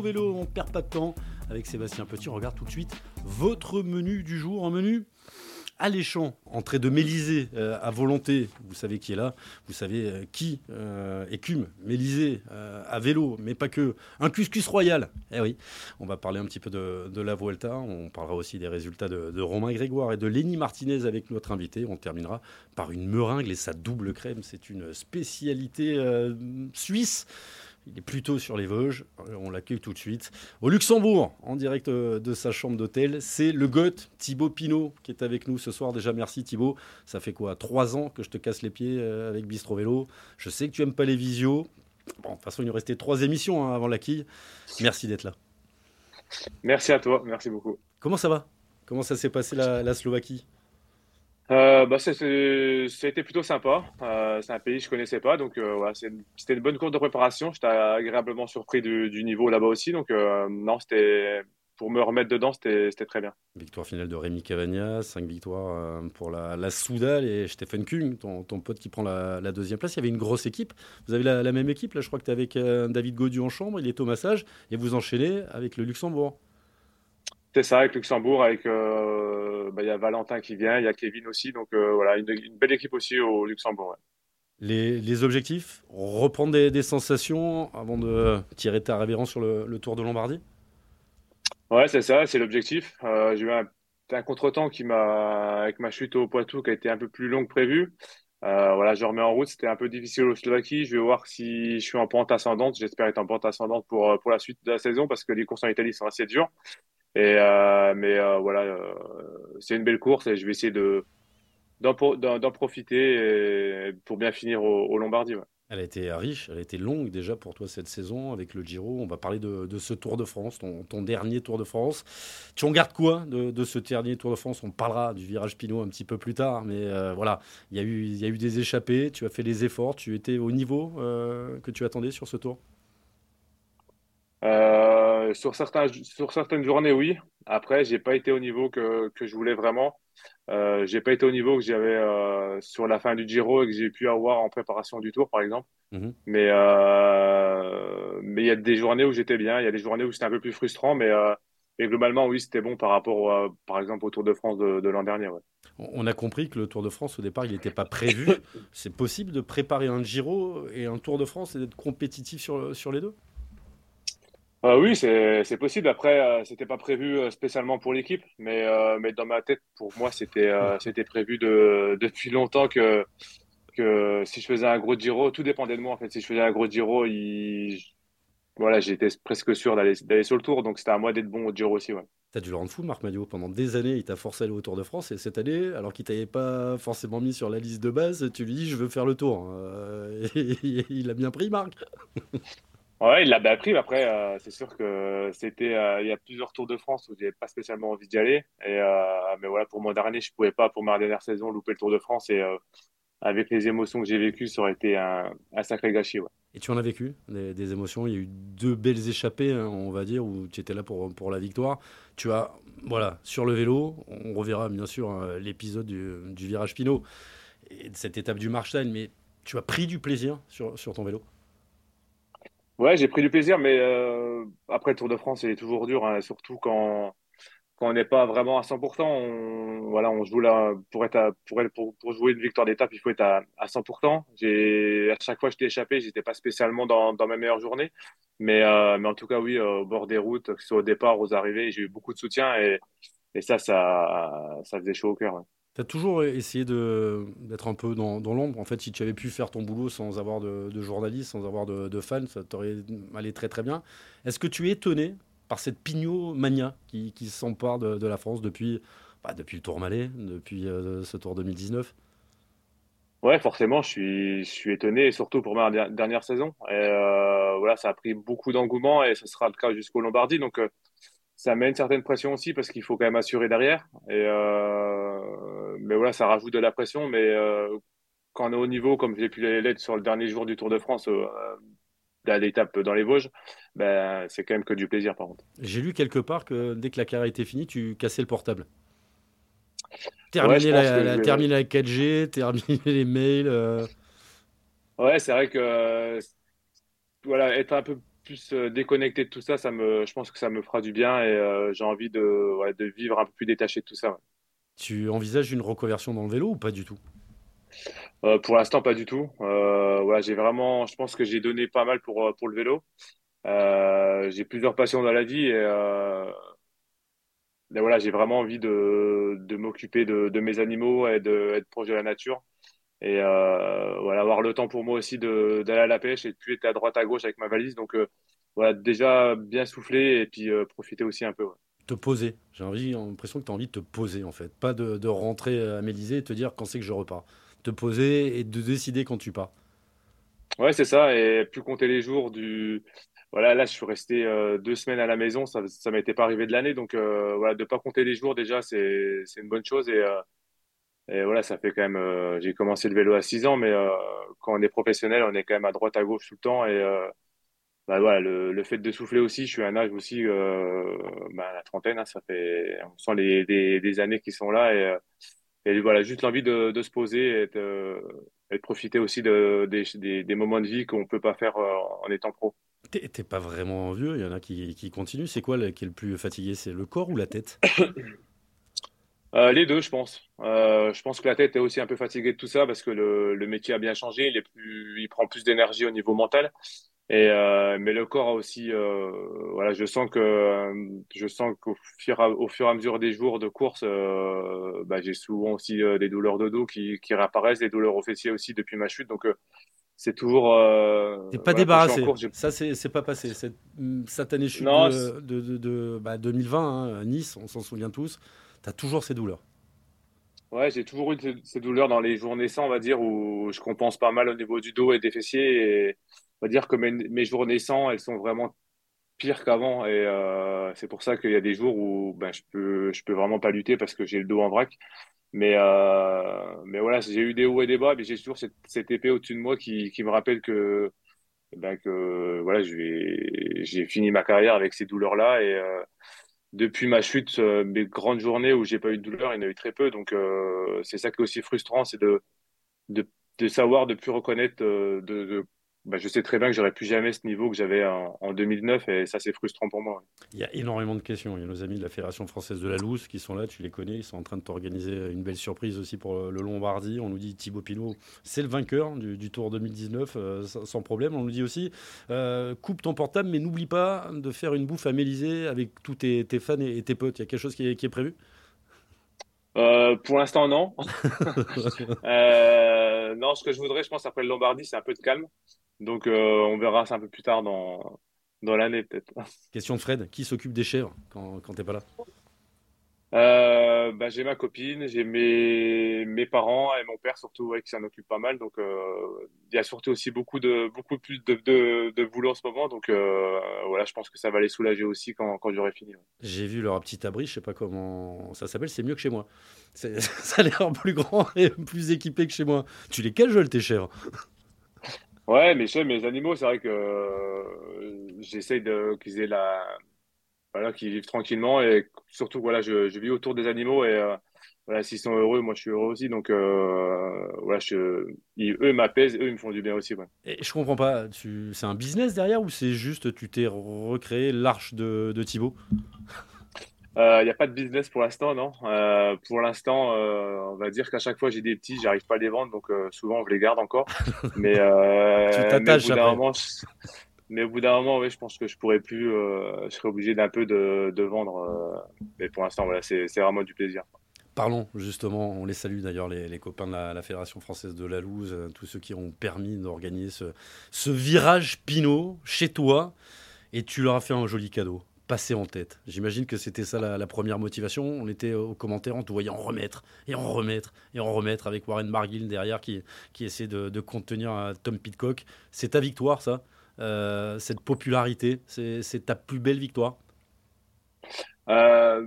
Vélo, on perd pas de temps. Avec Sébastien Petit, on regarde tout de suite votre menu du jour. Un menu alléchant, entrée de Mélisée euh, à volonté. Vous savez qui est là, vous savez euh, qui euh, écume Mélisée à vélo, mais pas que. Un cuscus royal. Eh oui, on va parler un petit peu de, la Vuelta. On parlera aussi des résultats de, de, Romain Grégoire et de Lenny Martinez avec notre invité. On terminera par une meringue et sa double crème. C'est une spécialité suisse. Il est plutôt sur les Vosges. Euh, on l'accueille tout de suite. Au Luxembourg, en direct euh, de sa chambre d'hôtel, c'est le goth Thibaut Pinot qui est avec nous ce soir. Déjà, merci Thibaut. Ça fait quoi Trois ans que je te casse les pieds euh, avec Bistro Vélo? Je sais que tu aimes pas les visios. Bon, de toute façon, il nous restait trois émissions hein, avant la quille. Merci d'être là. Merci à toi. Merci beaucoup. Comment ça va? Comment ça s'est passé la Slovaquie? Euh, bah, été plutôt sympa. Euh, c'est un pays que je connaissais pas, donc euh, c'était une bonne course de préparation. J'étais agréablement surpris du, niveau là-bas aussi, donc non, c'était pour me remettre dedans, c'était très bien. Victoire finale de Rémi Cavagna, 5 victoires pour la, la Soudal et Stephen Kung, ton, pote qui prend la, deuxième place. Il y avait une grosse équipe. vous avez la, même équipe, là je crois que tu es avec David Gaudu en chambre, il est au massage, et vous enchaînez avec le Luxembourg. C'est ça, avec Luxembourg, avec euh, bah, il y a Valentin qui vient, il y a Kevin aussi, donc euh, voilà, une, belle équipe aussi au Luxembourg. Les, objectifs, reprendre des, sensations avant de tirer ta révérence sur le, Tour de Lombardie? Ouais, c'est ça, c'est l'objectif. Euh, j'ai eu un, un contretemps qui m'a, avec ma chute au Poitou, qui a été un peu plus longue que prévu. voilà, je remets en route. C'était un peu difficile au Slovaquie. Je vais voir si je suis en pente ascendante. J'espère être en pente ascendante pour, pour la suite de la saison parce que les courses en Italie sont assez dures. Et, euh, mais euh, voilà, euh, c'est une belle course et je vais essayer de, d'en, profiter pour bien finir au, Lombardie. Elle a été riche, elle a été longue déjà pour toi cette saison avec le Giro. On va parler de, ce Tour de France, ton, dernier Tour de France. Tu en gardes quoi de, ce dernier Tour de France? On parlera du virage Pinot un petit peu plus tard, mais voilà, il y a eu des échappées, tu as fait les efforts, tu étais au niveau que tu attendais sur ce Tour? Euh, sur, certains, sur certaines journées, oui. Après, j'ai pas été au niveau que, que je voulais vraiment. Euh, j'ai pas été au niveau que j'avais euh, sur la fin du Giro et que j'ai pu avoir en préparation du Tour, par exemple. Mhm. Mais euh, mais il y a des journées où j'étais bien, il y a des journées où c'était un peu plus frustrant, mais euh, et globalement, oui, c'était bon par rapport, par exemple, au Tour de France de, de l'an dernier. Ouais. On a compris que le Tour de France, au départ, il n'était pas prévu. C'est possible de préparer un Giro et un Tour de France et d'être compétitif sur, sur les deux? Euh, oui, c'est possible. Après, euh, c'était pas prévu euh, spécialement pour l'équipe, mais, euh, mais dans ma tête, pour moi, c'était c'était prévu de, depuis longtemps que, que si je faisais un gros Giro, tout dépendait de moi en fait. Si je faisais un gros Giro, il... voilà, j'étais presque sûr d'aller sur le Tour, donc c'était à moi d'être bon au Giro aussi. Ouais. T'as dû le rendre fou, Marc Madio. Pendant des années, il t'a forcé à aller au Tour de France, et cette année, alors qu'il t'avait pas forcément mis sur la liste de base, tu lui dis je veux faire le Tour. il a bien pris, Marc. Ouais, il l'a bien pris. Après, euh, c'est sûr que c'était. Euh, il y a plusieurs Tours de France où j'avais pas spécialement envie d'y aller. Et, euh, mais voilà, pour mon dernier, je pouvais pas, pour ma dernière saison, louper le Tour de France. Et avec les émotions que j'ai vécues, ça aurait été un, sacré gâchis. Et tu en as vécu des, émotions? Il y a eu deux belles échappées, hein, on va dire, où tu étais là pour, pour la victoire. Tu as, voilà, sur le vélo, on reverra bien sûr l'épisode du, du, virage Pinot et de cette étape du Marstein, mais tu as pris du plaisir sur, sur ton vélo? Ouais, j'ai pris du plaisir, mais euh, après le Tour de France, il est toujours dur, hein, surtout quand, quand on n'est pas vraiment à 100%. On, voilà, on joue là pour être pour, pour, pour, jouer une victoire d'étape, il faut être à, à 100%. J'ai à chaque fois je t'ai échappé, j'étais pas spécialement dans, dans ma meilleure journée, mais euh, mais en tout cas oui, au bord des routes, que ce soit au départ, aux arrivées, j'ai eu beaucoup de soutien et, et ça, ça ça faisait chaud au cœur. Tu as toujours essayé d'être un peu dans, l'ombre. En fait, si tu avais pu faire ton boulot sans avoir de, journalistes, sans avoir de, fans, ça t'aurait allé très très bien. Est-ce que tu es étonné par cette pignot-mania qui, s'empare de, la France depuis, bah, depuis le Tour Malais, depuis euh, ce Tour 2019 Ouais, forcément, je suis, je suis étonné, surtout pour ma dernière saison. Euh, voilà, ça a pris beaucoup d'engouement et ce sera le cas jusqu'au Lombardie. Donc, euh, ça met une certaine pression aussi parce qu'il faut quand même assurer derrière. Et euh, mais voilà, ça rajoute de la pression. Mais euh, quand on est au niveau, comme j'ai pu l'être sur le dernier jour du Tour de France, euh, à l'étape dans les Vosges, ben, c'est quand même que du plaisir par contre. J'ai lu quelque part que dès que la carrière était finie, tu cassais le portable. Terminer, la, terminer la 4G, terminer les mails. Ouais, c'est vrai que voilà, être un peu plus déconnecté de tout ça, ça me, je pense que ça me fera du bien et j'ai envie de, de vivre un peu plus détaché de tout ça. Tu envisages une reconversion dans le vélo ou pas du tout? Pour l'instant, pas du tout. voilà, j'ai vraiment, je pense que j'ai donné pas mal pour, pour le vélo. j'ai plusieurs passions dans la vie et voilà, j'ai vraiment envie de, de m'occuper de, de, mes animaux et d'être proche de la nature. Et euh, voilà, avoir le temps pour moi aussi d'aller à la pêche et de plus être à droite à gauche avec ma valise. Donc euh, voilà, déjà bien souffler et puis euh, profiter aussi un peu. Te poser. J'ai envie, l'impression que tu as envie de te poser en fait. Pas de, de rentrer à Mélisée et te dire quand c'est que je repars. Te poser et de décider quand tu pars. Ouais, c'est ça. Et plus compter les jours du, voilà, là, je suis resté euh, deux semaines à la maison. Ça, ça m'était pas arrivé de l'année. Donc, euh, voilà, de pas compter les jours, déjà, c'est, c'est une bonne chose. Et, euh, et voilà, ça fait quand même. j'ai commencé le vélo à 6 ans, mais quand on est professionnel, on est quand même à droite, à gauche tout le temps. Et bah, voilà, le, le, fait de souffler aussi, je suis à un âge aussi, bah, la trentaine, hein, ça fait. On sent les, des, des années qui sont là. Et, et voilà, juste l'envie de, de se poser et de, et de profiter aussi de, des, des, des moments de vie qu'on peut pas faire en étant pro. T'es pas vraiment vieux, il y en a qui, qui continuent. C'est quoi qui est le plus fatigué? C'est le corps ou la tête? euh, Les deux, je pense. Euh, je pense que la tête est aussi un peu fatiguée de tout ça parce que le, le métier a bien changé. Il, est plus, il prend plus d'énergie au niveau mental. Et, euh, mais le corps a aussi, voilà, je sens que, je sens qu'au fur, au fur et à mesure des jours de course, bah, j'ai souvent aussi des douleurs de dos qui, qui réapparaissent, des douleurs aux fessiers aussi depuis ma chute. Donc, c'est toujours. Euh, T'es pas débarrassé. ça, c'est pas passé. Cette satanée chute de, de, de, bah, 2020 hein, à Nice, on s'en souvient tous. Tu as toujours ces douleurs. Ouais, j'ai toujours eu ces douleurs dans les jours naissants, on va dire, où je compense pas mal au niveau du dos et des fessiers. On va dire que mes, mes jours naissants, elles sont vraiment pires qu'avant. Et euh, c'est pour ça qu'il y a des jours où ben, je peux, je peux vraiment pas lutter parce que j'ai le dos en vrac. Mais, euh, mais voilà, j'ai eu des hauts et des bas, mais j'ai toujours cette, épée au-dessus de moi qui, qui me rappelle que, ben que voilà, j'ai fini ma carrière avec ces douleurs-là. Et euh, depuis ma chute, euh, mes grandes journées où j'ai pas eu de douleur, il y en a eu très peu. Donc euh, c'est ça qui est aussi frustrant, c'est de, de, de, savoir, de plus reconnaître, euh, de, de bah, je sais très bien que j'aurais plus jamais ce niveau que j'avais en, 2009 et ça c'est frustrant pour moi. Il y a énormément de questions. Il y a nos amis de la Fédération française de la loose qui sont là, tu les connais, ils sont en train de t'organiser une belle surprise aussi pour le Lombardie. On nous dit Thibaut Pinot, c'est le vainqueur du, Tour 2019 euh, sans problème. On nous dit aussi euh, coupe ton portable mais n'oublie pas de faire une bouffe à Mélisée avec tous tes, fans et, tes potes. Il y a quelque chose qui est, prévu? Euh, pour l'instant, non. euh, non, ce que je voudrais, je pense, après le Lombardie, c'est un peu de calme. Donc euh, on verra ça un peu plus tard dans, dans l'année peut-être. Question de Fred, qui s'occupe des chèvres quand, quand t'es pas là? Euh, bah, j'ai ma copine, j'ai mes, mes parents et mon père surtout ouais, qui s'en occupe pas mal. Donc euh, il y a surtout aussi beaucoup de beaucoup plus de, de, de boulot en ce moment. Donc euh, voilà, je pense que ça va les soulager aussi quand, quand j'aurai fini. J'ai vu leur petit abri, je sais pas comment ça s'appelle, c'est mieux que chez moi. Ça a l'air plus grand et plus équipé que chez moi. Tu les cajoles tes chèvres? Ouais, mais chez mes animaux, c'est vrai que euh, j'essaye de qu'ils aient la voilà, qu'ils vivent tranquillement et surtout voilà, je, je vis autour des animaux et euh, s'ils sont heureux, moi je suis heureux aussi. Donc euh, voilà, je, eux m'apaisent, eux ils me font du bien aussi. Et je comprends pas, c'est un business derrière ou c'est juste tu t'es recréé l'arche de, de Thibaut? Il euh, n'y a pas de business pour l'instant, non. Euh, pour l'instant, euh, on va dire qu'à chaque fois j'ai des petits, j'arrive pas à les vendre, donc souvent je les garde encore. Mais, tu t'attaches mais, mais, au bout d'un moment, oui, je pense que je pourrais plus, je serais obligé d'un peu de, de vendre. mais pour l'instant, voilà, c'est vraiment du plaisir. Parlons justement, on les salue d'ailleurs, les, les, copains de la, la, Fédération française de la Louse, tous ceux qui ont permis d'organiser ce, ce virage Pinot chez toi, et tu leur as fait un joli cadeau passer en tête. J'imagine que c'était ça la, première motivation. On était aux commentaires, on te voyait en remettre et en remettre et en remettre avec Warren Margill derrière qui, qui essaie de, contenir euh, Tom Pitcock. C'est ta victoire, ça euh, Cette popularité C'est ta plus belle victoire euh,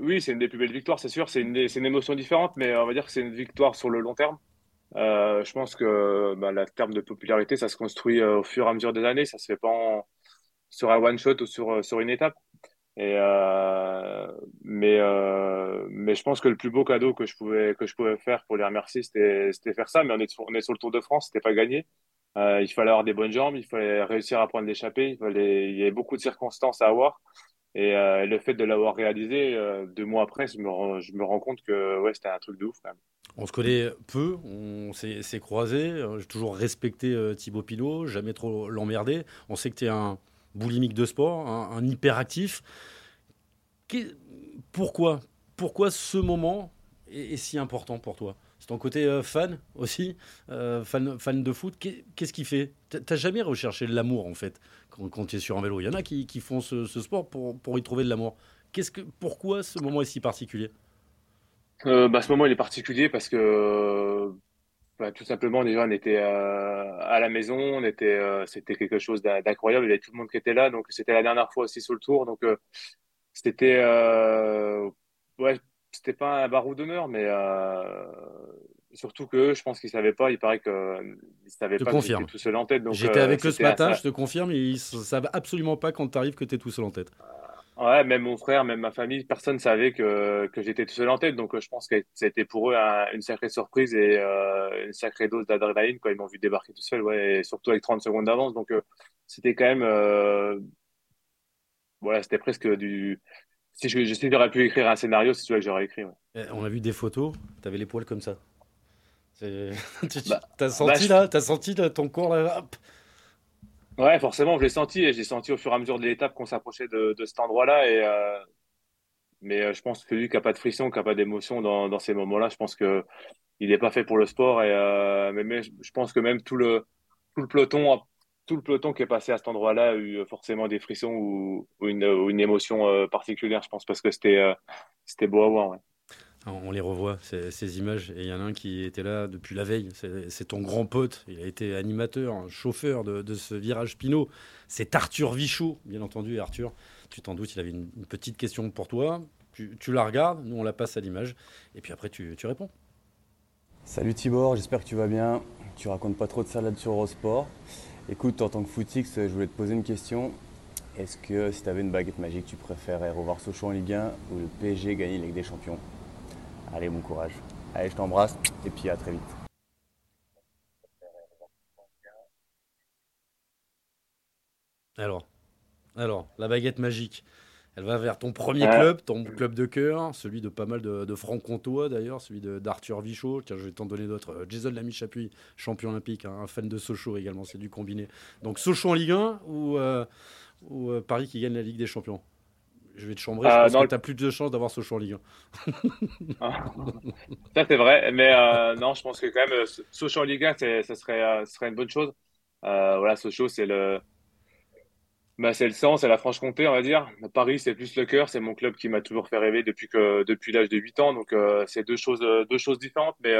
Oui, c'est une des plus belles victoires, c'est sûr. C'est une, émotion différente, mais on va dire que c'est une victoire sur le long terme. je pense que bah, la terme de popularité, ça se construit au fur et à mesure des années. Ça se fait pas en sur un one shot ou sur, euh, sur une étape. Et euh, mais euh, mais je pense que le plus beau cadeau que je pouvais que je pouvais faire pour les remercier c'était c'était faire ça mais on est sur, on est sur le Tour de France c'était pas gagné il fallait avoir des bonnes jambes, il fallait réussir à prendre l'échappée, il fallait, il y avait beaucoup de circonstances à avoir. Et le fait de l'avoir réalisé deux mois après, je me, je me rends compte que ouais, c'était un truc de ouf quand même. On se connaît peu, on s'est croisés. J'ai toujours respecté Thibaut Pinot, jamais trop l'emmerder. On sait que tu es un boulimique de sport, un, hyperactif. Pourquoi Pourquoi ce moment est, si important pour toi? C'est ton côté euh, fan aussi, euh, fan, fan de foot. Qu'est-ce qui fait? T'as jamais recherché l'amour en fait quand, tu es sur un vélo Il y en a qui, font ce, sport pour, pour, y trouver de l'amour. Qu'est-ce que, pourquoi ce moment est si particulier? Euh, bah, Ce moment il est particulier parce que bah, tout simplement, déjà, on était euh, à la maison, on était, euh, c'était quelque chose d'incroyable. Il y avait tout le monde qui était là, donc c'était la dernière fois aussi sur le tour, donc euh, c'était, ouais, c'était pas un barreau d'honneur, mais surtout que je pense qu'ils savaient pas. Il paraît que ils savaient pas confirme. que tout seul en tête. J'étais avec eux ce matin, je te confirme, ils savent absolument pas quand tu arrives que tu es tout seul en tête. Ouais, même mon frère, même ma famille, personne ne savait que, que j'étais tout seul en tête. Donc, euh, je pense que ça a été pour eux une sacrée surprise et euh, une sacrée dose d'adrénaline quand ils m'ont vu débarquer tout seul, ouais, et surtout avec 30 secondes d'avance. Donc, euh, c'était quand même, voilà, c'était presque du. Si je, je j'aurais pu écrire un scénario, c'est celui que j'aurais écrit. Ouais. Eh, on a vu des photos, tu avais les poils comme ça. Bah, t'as senti bah, là, t'as senti là, ton corps là, hop, Ouais, forcément, je l'ai senti et j'ai senti au fur et à mesure de l'étape qu'on s'approchait de, cet endroit-là. Et euh, mais euh, je pense que lui qui a pas de frisson, qui a pas d'émotion dans, ces moments-là, je pense que il n'est pas fait pour le sport. Et euh, mais, je pense que même tout le tout le peloton, tout le peloton qui est passé à cet endroit-là a eu forcément des frissons ou, une, émotion particulière, je pense, parce que c'était c'était beau à voir. Ouais. On les revoit, ces, images. Et il y en a un qui était là depuis la veille. C'est ton grand pote. Il a été animateur, chauffeur de, ce virage Pinot. C'est Arthur Vichot, bien entendu. Arthur, tu t'en doutes, il avait une, petite question pour toi. Tu, la regardes, nous on la passe à l'image. Et puis après, tu, réponds. Salut Tibor, j'espère que tu vas bien. Tu racontes pas trop de salade sur Eurosport. Écoute, en tant que footix, je voulais te poser une question. Est-ce que si tu avais une baguette magique, tu préférais revoir Sochaux en Ligue 1 ou le PSG gagner la Ligue des Champions? Allez, bon courage. Allez, je t'embrasse et puis à très vite. Alors, alors, la baguette magique. Elle va vers ton premier club, ton club de cœur, celui de pas mal de, francs-comtois d'ailleurs, celui d'Arthur Vichot. Tiens, je vais t'en donner d'autres. Euh, Jason Lamy-Chapuis, champion olympique, hein, un fan de Sochaux également, c'est du combiné. Donc Sochaux en Ligue 1 ou, euh, ou euh, Paris qui gagne la Ligue des Champions? Je vais te chambrer, je euh, pense que tu as plus de chances d'avoir Sochaux en Ligue 1. Ah. ça, c'est vrai. Mais euh, non, je pense que quand même, euh, Sochaux en Ligue 1, ça serait, serait une bonne chose. voilà, Sochaux, c'est le. Bah, c'est le sang, c'est la Franche-Comté, on va dire. Paris, c'est plus le cœur. C'est mon club qui m'a toujours fait rêver depuis que depuis l'âge de 8 ans. Donc, c'est deux choses, deux choses différentes. Mais,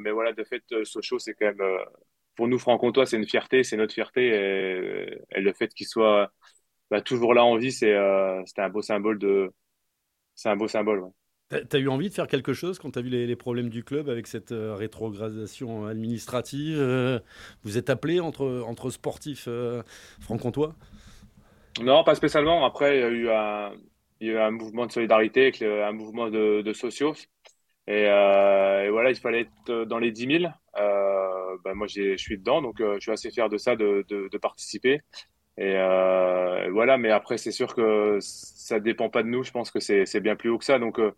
mais voilà, de fait, Sochaux, c'est quand même. pour nous, franc-comtois, c'est une fierté. C'est notre fierté. Et, et le fait qu'il soit bah, toujours là en vie, c'est euh, c'était un beau symbole de. C'est un beau symbole. Ouais. Tu as eu envie de faire quelque chose quand tu as vu les, problèmes du club avec cette euh, rétrogradation administrative euh, Vous êtes appelé entre, entre sportifs franc-comtois Non, pas spécialement. Après, il y a eu un, il y a eu un mouvement de solidarité, un mouvement de, de sociaux. Et, et, voilà, il fallait être dans les 10 000. Ben moi, je suis dedans, donc je suis assez fier de ça, de, de, de participer. Et euh, voilà, mais après, c'est sûr que ça dépend pas de nous. Je pense que c'est bien plus haut que ça. Donc euh,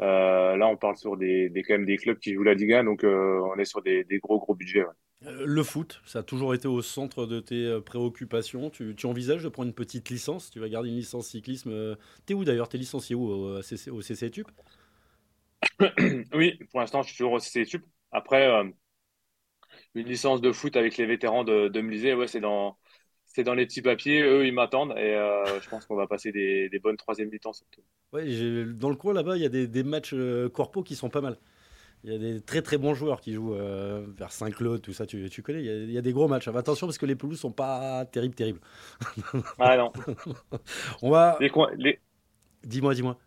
euh, là, on parle sur des, des, quand même des clubs qui jouent la Ligue 1, donc on est sur des, des gros gros budgets. Le foot, ça a toujours été au centre de tes préoccupations. Tu, tu, envisages de prendre une petite licence? Tu vas garder une licence cyclisme. T'es où d'ailleurs? T'es licencié où au, CC, au CCTUP Oui, pour l'instant, je suis toujours au CCTUP. Après, une licence de foot avec les vétérans de, de ouais, c'est dans c'est dans les petits papiers. Eux, ils m'attendent et euh, je pense qu'on va passer des, bonnes troisième mi-temps surtout. Ouais, dans le coin là-bas, il y a des, matchs euh, corpo qui sont pas mal. Il y a des très très bons joueurs qui jouent euh, vers Saint-Claude, tout ça, tu, connais. Il y, a, des gros matchs. attention parce que les pelouses sont pas terribles, terribles. Ah non. On va. Les... Dis-moi, dis-moi.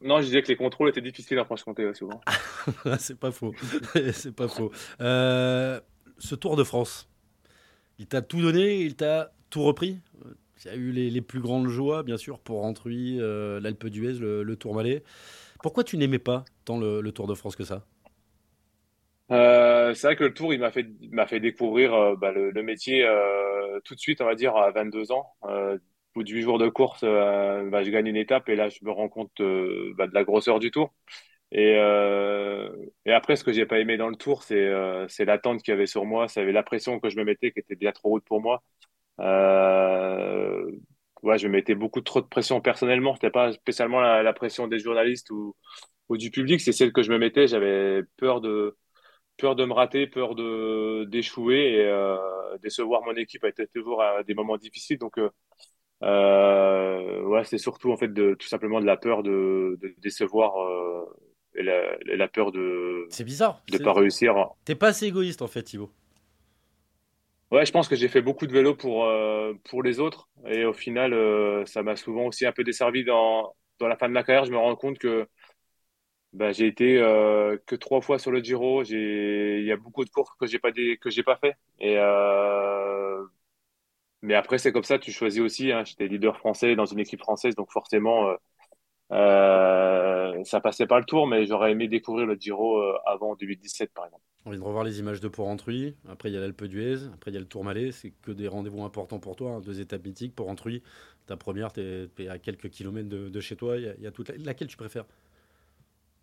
Non, je disais que les contrôles étaient difficiles à Franche-Comté souvent. c'est pas faux. c'est pas faux. ce Tour de France, il t'a tout donné, il t'a tout repris. Il y a eu les, plus grandes joies, bien sûr, pour Rentruy, euh, l'Alpe d'Huez, le, Tour Tourmalet. Pourquoi tu n'aimais pas tant le, Tour de France que ça? Euh, c'est vrai que le tour, il m'a fait, découvrir euh, bah, le, le, métier euh, tout de suite, on va dire, à 22 ans. Euh, au bout de 8 jours de course, euh, bah, je gagne une étape et là, je me rends compte bah, de la grosseur du tour. Et, et après, ce que j'ai pas aimé dans le tour, c'est c'est l'attente qu'il y avait sur moi. Ça avait la pression que je me mettais qui était bien trop haute pour moi. ouais, je me mettais beaucoup trop de pression personnellement. C'était pas spécialement la, pression des journalistes ou, du public, c'est celle que je me mettais. J'avais peur de peur de me rater, peur de d'échouer et euh, décevoir mon équipe a été toujours à des moments difficiles. Donc euh, euh, ouais, c'est surtout en fait de tout simplement de la peur de, de décevoir euh, et, la, peur de c'est bizarre de pas réussir. T'es pas assez égoïste en fait, Thibaut. Ouais, je pense que j'ai fait beaucoup de vélo pour euh, pour les autres et au final euh, ça m'a souvent aussi un peu desservi dans dans la fin de ma carrière. Je me rends compte que bah, j'ai été euh, que trois fois sur le Giro. Il y a beaucoup de courses que j'ai pas des, que j'ai pas fait. Et mais après c'est comme ça. Tu choisis aussi. Hein. J'étais leader français dans une équipe française, donc forcément euh, ça passait pas le tour. Mais j'aurais aimé découvrir le Giro euh, avant 2017 par exemple. On vient de revoir les images de Port-Rentruy. Après il y a l'Alpe d'Huez. Après il y a le Tourmalet. C'est que des rendez-vous importants pour toi. Hein. Deux étapes mythiques. Port-Rentruy. Ta première, tu es, à quelques kilomètres de, de chez toi. Il y, a, il y a toute la... laquelle tu préfères?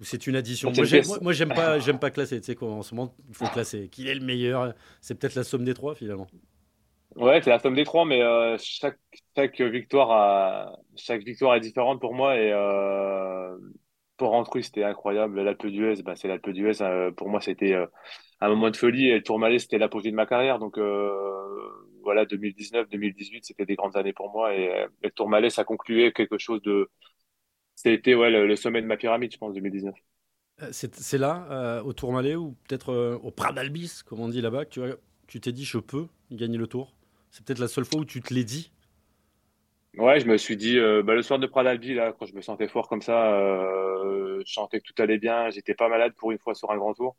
C'est une addition? Moi, j'aime, moi, j'aime pas, j'aime pas classer. Tu sais qu'en ce moment, il faut classer. Qui est le meilleur? C'est peut-être la somme des trois finalement. Ouais, c'est la somme des trois, mais euh, chaque, chaque victoire a, chaque victoire est différente pour moi et euh, pour rentrer c'était incroyable. L'Alpe d'Huez, bah, c'est l'Alpe d'Huez. Euh, pour moi, c'était euh, un moment de folie et le Tourmalet, c'était l'apogée de ma carrière. Donc voilà, 2019, 2018, c'était des grandes années pour moi et, et le Tourmalet, ça concluait quelque chose de c'était ouais, le, le, sommet de ma pyramide, je pense, 2019. Euh, c'est là, au Tourmalet, ou peut-être au Pradalbis, comme on dit là-bas, que tu t'es dit je peux gagner le tour? C'est peut-être la seule fois où tu te l'es dit Ouais, je me suis dit, euh, bah, le soir de Pradalbi, là, quand je me sentais fort comme ça, euh, je sentais que tout allait bien, j'étais pas malade pour une fois sur un grand tour.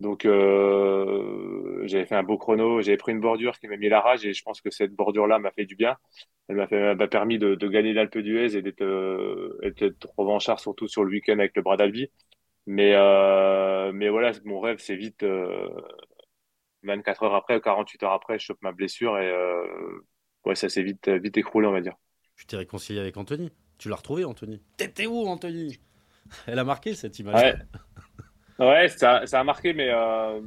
Donc, euh, j'avais fait un beau chrono, j'avais pris une bordure qui m'a mis la rage et je pense que cette bordure-là m'a fait du bien. Elle m'a permis de, gagner l'Alpe d'Huez et d'être, euh, revanchard surtout sur le week-end avec le bras d'Albi. Mais, mais voilà, mon rêve, c'est vite, 24 heures après, 48 heures après, je chope ma blessure et, euh, ouais, ça s'est vite, vite écroulé, on va dire. Tu t'es réconcilié avec Anthony? Tu l'as retrouvé, Anthony? T'étais où, Anthony? Elle a marqué cette image. Ouais. Ouais, ça, ça a marqué, mais, euh,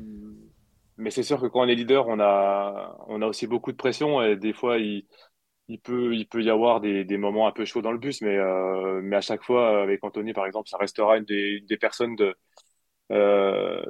mais c'est sûr que quand on est leader, on a, on a aussi beaucoup de pression et des fois, il, il peut, il peut y avoir des, des moments un peu chauds dans le bus, mais, euh, mais à chaque fois, avec Anthony, par exemple, ça restera une des, une des personnes de, euh,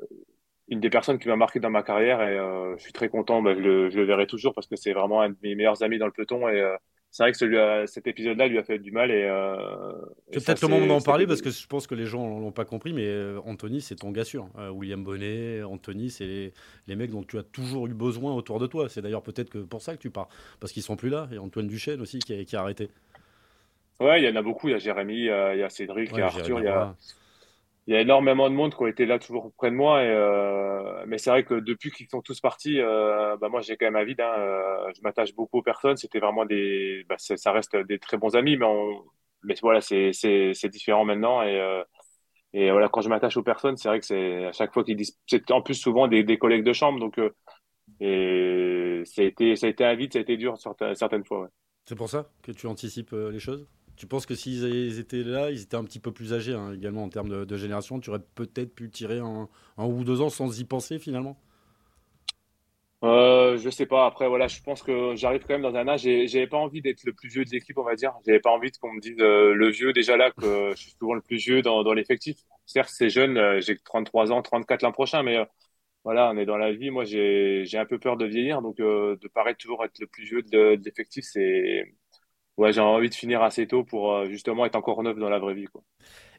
une des personnes qui m'a marqué dans ma carrière et euh, je suis très content. Bah, je, le, je le verrai toujours parce que c'est vraiment un de mes meilleurs amis dans le peloton et euh, c'est vrai que celui cet épisode-là lui a fait du mal. Et, euh, c'est peut-être le moment d'en parler parce que je pense que les gens l'ont pas compris, mais euh, Anthony, c'est ton gars sûr. Euh, William Bonnet, Anthony, c'est les, les, mecs dont tu as toujours eu besoin autour de toi. C'est d'ailleurs peut-être que pour ça que tu pars, parce qu'ils sont plus là. Et Antoine Duchesne aussi qui a, qui a arrêté. Ouais, il y en a beaucoup. Il y a Jérémy, il y a, Cédric, ouais, il y a Arthur, il y a, il y a énormément de monde qui ont été là toujours près de moi. Euh, mais c'est vrai que depuis qu'ils sont tous partis, euh, bah moi j'ai quand même un vide. Hein, euh, je m'attache beaucoup aux personnes. C'était vraiment des, bah ça reste des très bons amis, mais voilà, c'est différent maintenant. Et voilà, quand je m'attache aux personnes, c'est vrai que c'est à chaque fois qu'ils disent, c'est en plus souvent des, collègues de chambre, donc ça a été ça a été un vide, ça a été dur certaines fois. C'est pour ça que tu anticipes les choses? Tu penses que s'ils étaient là, ils étaient un petit peu plus âgés hein, également en termes de, génération, tu aurais peut-être pu tirer un, un, ou deux ans sans y penser finalement? Euh, Je sais pas. Après, voilà, je pense que j'arrive quand même dans un âge. J'avais pas envie d'être le plus vieux de l'équipe, on va dire. J'avais pas envie qu'on me dise euh, le vieux déjà là, que je suis souvent le plus vieux dans, l'effectif. Certes, c'est jeune, euh, j'ai 33 ans, 34 l'an prochain, mais euh, voilà, on est dans la vie. Moi, j'ai un peu peur de vieillir, donc de paraître toujours être le plus vieux de l'effectif, c'est ouais, j'ai envie de finir assez tôt pour euh, justement être encore neuf dans la vraie vie. Quoi.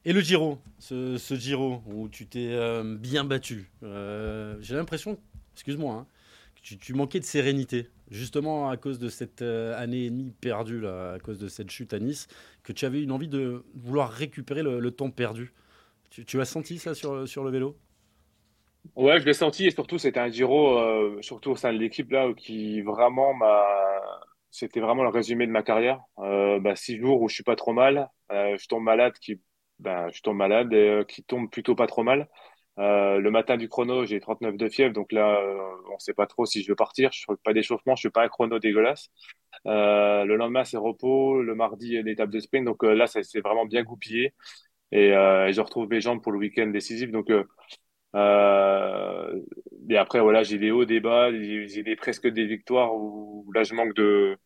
Et le Giro, ce, ce Giro où tu t'es euh, bien battu, euh, j'ai l'impression, excuse-moi, hein, que tu, tu, manquais de sérénité, justement à cause de cette euh, année et demie perdue, là, à cause de cette chute à Nice, que tu avais une envie de vouloir récupérer le, le temps perdu. Tu, tu, as senti ça sur, sur le vélo? Ouais, je l'ai senti et surtout c'était un Giro, surtout au sein de l'équipe là, qui vraiment m'a c'était vraiment le résumé de ma carrière. Euh, bah, six jours où je suis pas trop mal, euh, je tombe malade, qui, ben, je tombe malade et euh, qui tombe plutôt pas trop mal. le matin du chrono, j'ai 39 de fièvre, donc là, on sait pas trop si je veux partir. Je ne fais pas d'échauffement, je ne fais pas un chrono dégueulasse. le lendemain, c'est repos. Le mardi, l'étape de sprint. Donc là, ça s'est vraiment bien goupillé. Et, je retrouve mes jambes pour le week-end décisif. Donc, et après, voilà, j'ai des hauts, des bas, j'ai des, presque des victoires où là, je manque de,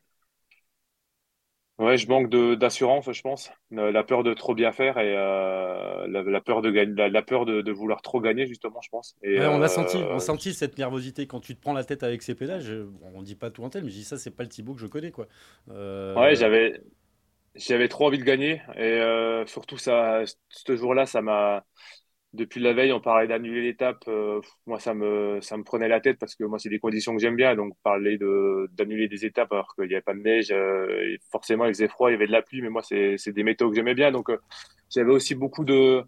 Ouais, je manque d'assurance, je pense. La peur de trop bien faire et euh, la, peur de gagner, la, peur de, vouloir trop gagner justement, je pense. Et on a senti, on a euh, senti cette nervosité quand tu te prends la tête avec ces pédages. On dit pas tout en tel, mais je dis ça, c'est pas le Thibaut que je connais, quoi. Euh, ouais, j'avais, j'avais trop envie de gagner et surtout ça, ce jour-là, ça m'a, depuis la veille, on parlait d'annuler l'étape. Euh, moi, ça me, ça me prenait la tête parce que moi, c'est des conditions que j'aime bien. Donc, parler de, d'annuler des étapes alors qu'il n'y avait pas de neige, euh, forcément, il faisait froid, il y avait de la pluie. Mais moi, c'est, c'est des métaux que j'aimais bien. Donc, euh, j'avais aussi beaucoup de,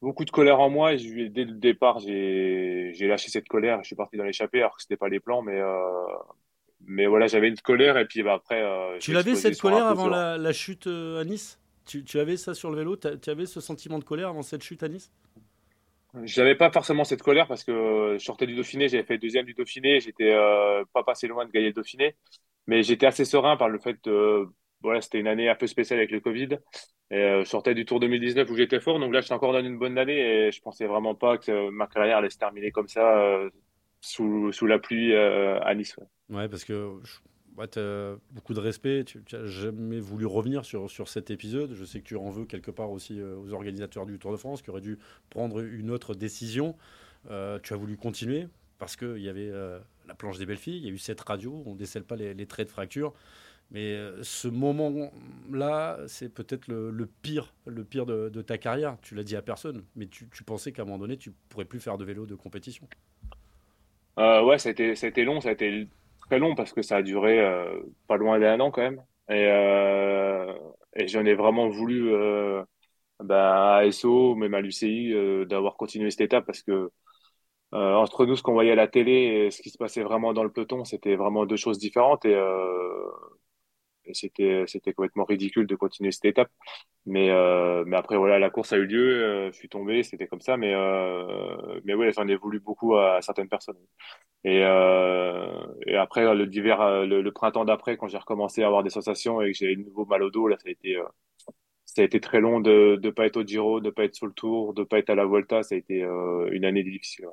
beaucoup de colère en moi. Et dès le départ, j'ai, j'ai lâché cette colère. Je suis parti dans l'échappée alors que c'était pas les plans. Mais, mais voilà, j'avais une colère. Et puis, bah, après. tu l'avais cette colère avant la, la, chute à Nice? Tu, tu, avais ça sur le vélo Tu avais ce sentiment de colère avant cette chute à Nice? J'avais pas forcément cette colère parce que je sortais du Dauphiné, j'avais fait deuxième du Dauphiné, j'étais euh, pas passé loin de gagner le Dauphiné, mais j'étais assez serein par le fait que voilà, c'était une année un peu spéciale avec le Covid. Et, euh, je sortais du Tour 2019 où j'étais fort, donc là j'étais encore dans une bonne année et je pensais vraiment pas que ma carrière allait se terminer comme ça euh, sous, sous la pluie à Nice. Ouais. parce que bah, beaucoup de respect. Tu n'as jamais voulu revenir sur, sur cet épisode. Je sais que tu en veux quelque part aussi euh, aux organisateurs du Tour de France qui auraient dû prendre une autre décision. Euh, tu as voulu continuer parce qu'il y avait euh, la planche des belles filles, il y a eu cette radio, on ne décèle pas les, traits de fracture. Mais ce moment-là, c'est peut-être le, pire, le pire de, ta carrière. Tu l'as dit à personne, mais tu, pensais qu'à un moment donné, tu pourrais plus faire de vélo de compétition. ouais, été long, très long parce que ça a duré euh, pas loin d'un an quand même. Et, euh, et j'en ai vraiment voulu euh, bah, à SO, même à l'UCI, euh, d'avoir continué cette étape parce que euh, entre nous, ce qu'on voyait à la télé et ce qui se passait vraiment dans le peloton, c'était vraiment deux choses différentes. Et, et c'était c'était complètement ridicule de continuer cette étape. Mais euh, mais après voilà la course a eu lieu euh, je suis tombé c'était comme ça. Mais euh, mais ouais j'en ai voulu beaucoup à, certaines personnes. Et euh, et après le d'hiver le, printemps d'après quand j'ai recommencé à avoir des sensations et que j'ai de nouveau mal au dos là ça a été euh, ça a été très long de de pas être au Giro de pas être sur le Tour de pas être à la Volta ça a été une année difficile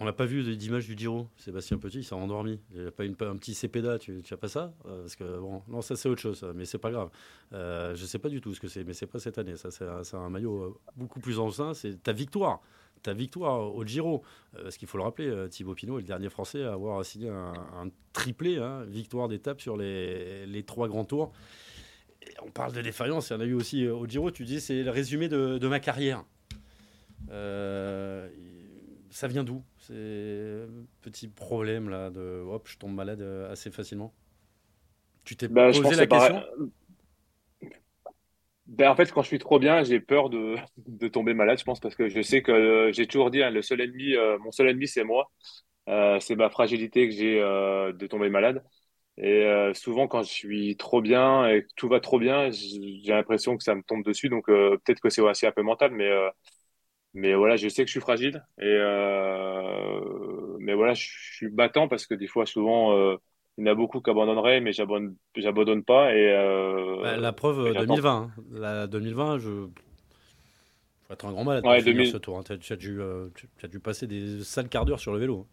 on n'a pas vu d'image du Giro. Sébastien Petit, il s'est endormi. Il n'y a pas un petit CPDA, tu n'as pas ça euh, Parce que, bon, non, ça c'est autre chose, mais c'est pas grave. Euh, je ne sais pas du tout ce que c'est, mais c'est pas cette année. C'est un, maillot euh, beaucoup plus ancien. C'est ta victoire. Ta victoire au Giro. parce qu'il faut le rappeler, Thibaut Pinot est le dernier Français à avoir signé un, triplé, hein, victoire d'étape sur les, trois grands tours. on parle de défaillance, il y en a eu aussi au Giro. Tu dis, c'est le résumé de ma carrière. ça vient d'où? Ces petits problèmes là de hop, je tombe malade euh, assez facilement Tu t'es bah, posé la question? ben, en fait, quand je suis trop bien, j'ai peur de, de, tomber malade, je pense, parce que je sais que euh, j'ai toujours dit, hein, le seul ennemi, euh, mon seul ennemi, c'est moi. c'est ma fragilité que j'ai de tomber malade. Et souvent, quand je suis trop bien et que tout va trop bien, j'ai l'impression que ça me tombe dessus. Donc, peut-être que c'est aussi un peu mental, mais mais voilà, je sais que je suis fragile. Et euh, mais voilà, je suis battant parce que des fois, souvent, euh, il y en a beaucoup qui abandonneraient, mais j'abandonne, j'abandonne pas. Et euh, bah, la preuve 2020, hein. la 2020, je faut être un grand malade pour finir ce tour. Hein. Tu, as dû, dû passer des sales quarts d'heure sur le vélo.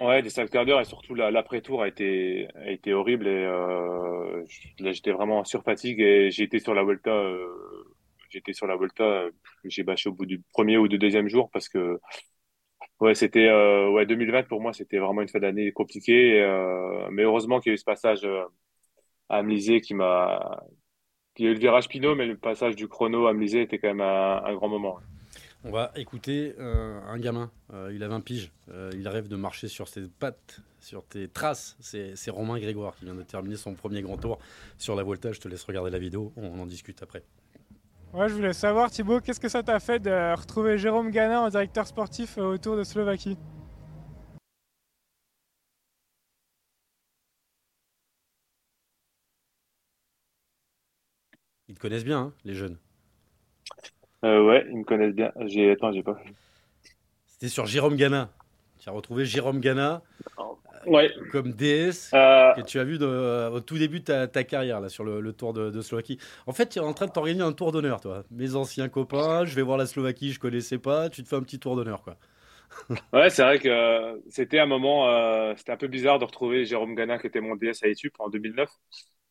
Hein. Ouais, des sales quarts d'heure et surtout l'après-tour a été, a été horrible et là j'étais vraiment sur fatigue et j'ai été sur la Volta j'étais sur la Volta, j'ai bâché au bout du premier ou du deuxième jour parce que ouais, c'était euh, ouais 2020 pour moi c'était vraiment une fin d'année compliquée, euh, mais heureusement qu'il y a eu ce passage euh, à Amlisé qui m'a il y a eu le virage Pinot, mais le passage du chrono à Amlisé était quand même un, grand moment. On va écouter un gamin, il a 20 piges, il rêve de marcher sur ses pattes, sur tes traces. C'est Romain Grégoire qui vient de terminer son premier grand tour sur la Volta. Je te laisse regarder la vidéo, on en discute après. Ouais, je voulais savoir, Thibaut, qu'est-ce que ça t'a fait de retrouver Jérôme Ganin en directeur sportif euh, autour de Slovaquie? Ils te connaissent bien, hein, les jeunes. Euh, ouais, ils me connaissent bien. J'ai... Attends, j'ai pas. C'était sur Jérôme Gana. Tu as retrouvé Jérôme Gana ouais. comme DS Euh, que tu as vu de- au tout début de ta, ta carrière là, sur le, le Tour de, de Slovaquie. En fait, tu es en train de t'organiser un tour d'honneur, toi. Mes anciens copains, je vais voir la Slovaquie, je connaissais pas. Tu te fais un petit tour d'honneur, quoi. ouais, c'est vrai que euh, c'était un moment, euh, c'était un peu bizarre de retrouver Jérôme Gana qui était mon DS à Etup en 2009.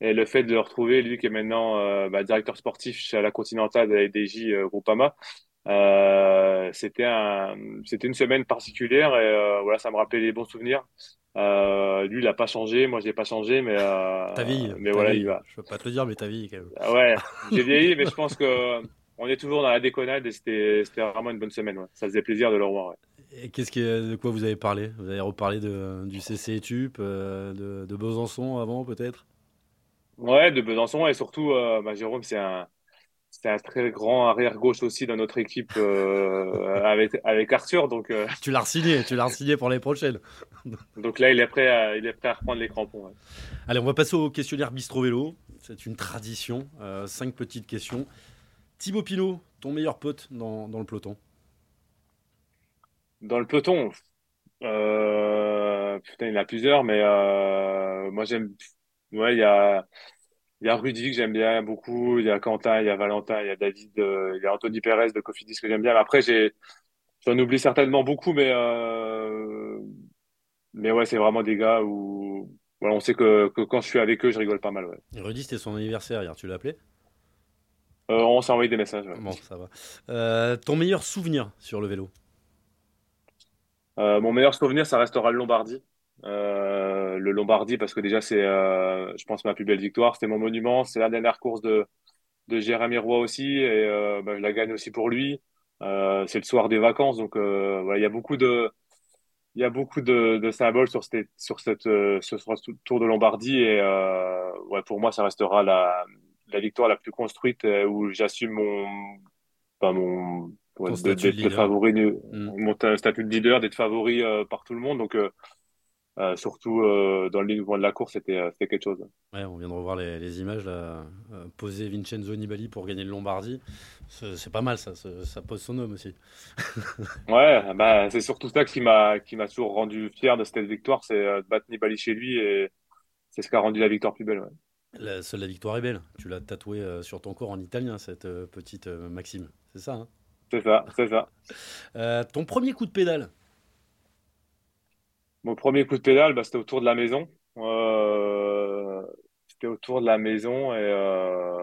Et le fait de le retrouver, lui qui est maintenant euh, bah, directeur sportif chez la Continentale de la DJ euh, Groupama, euh, c'était un, c'était une semaine particulière et euh, voilà, ça me rappelait les bons souvenirs. Euh, lui, il a pas changé, moi, j'ai pas changé, mais euh, Ta vie. mais ta voilà, vie. il va. Je peux pas te le dire, mais ta vie, quand même. Ah Ouais, j'ai vieilli, mais je pense que on est toujours dans la déconnade et c'était, vraiment une bonne semaine. Ouais. Ça faisait plaisir de le revoir. Ouais. Et qu'est-ce que, de quoi vous avez parlé? Vous avez reparlé de, du CC Etup, euh, de, de Besançon avant, peut-être? Ouais, de Besançon et surtout, euh, bah, Jérôme, c'est un, c'est un très grand arrière gauche aussi dans notre équipe euh, avec avec Arthur. Donc, euh, Tu l'as signé, tu l'as signé pour l'année prochaine. donc là, il est prêt à, il est prêt à reprendre les crampons. ouais. Allez, on va passer au questionnaire Bistro Vélo. C'est une tradition. Euh, cinq petites questions. Thibaut Pinot, ton meilleur pote dans, dans le peloton? Dans le peloton, putain, il y en a plusieurs, mais moi j'aime. Ouais, il y a, il y a Rudy que j'aime bien beaucoup, il y a Quentin, il y a Valentin, il y a David, euh, il y a Anthony Perez de Cofidis que j'aime bien. Après, j'ai, j'en oublie certainement beaucoup, mais euh, mais ouais, c'est vraiment des gars où voilà, on sait que, que quand je suis avec eux, je rigole pas mal. Ouais. Rudy, c'était son anniversaire hier, tu l'as appelé? Euh, on s'est envoyé des messages. ouais. Bon, ça va. Ton meilleur souvenir sur le vélo? Mon meilleur souvenir, ça restera le Lombardie. Euh, le Lombardie, parce que déjà, c'est, euh, je pense, ma plus belle victoire. C'était mon monument. C'est la dernière course de, de Jérémy Roy aussi. Et euh, bah, je la gagne aussi pour lui. C'est le soir des vacances. Donc, voilà, il y a beaucoup de, il y a beaucoup de, de symboles sur cette, sur cette, euh, ce, sur ce Tour de Lombardie. Et euh, ouais, pour moi, ça restera la, la victoire la plus construite euh, où j'assume mon, pas mon, ouais, Ton de- statut de leader. favori nu- Mm. mon ta- statut de leader, d'être favori par tout le monde. Donc, euh, surtout euh, dans le dénouement de la course, c'était euh, c'était quelque chose. Ouais, on vient de revoir les, les images là, euh, poser Vincenzo Nibali pour gagner le Lombardie. C'est pas mal ça, ça, pose son homme aussi. Ouais, bah, c'est surtout ça qui m'a toujours rendu fier de cette victoire, c'est de battre Nibali chez lui et c'est ce qui a rendu la victoire plus belle. ouais. La, seule la victoire est belle. Tu l'as tatouée sur ton corps en italien, cette petite Maxime. C'est ça. hein? C'est ça, c'est ça. Ton premier coup de pédale? Mon premier coup de pédale, bah, c'était autour de la maison. Euh, c'était autour de la maison et euh,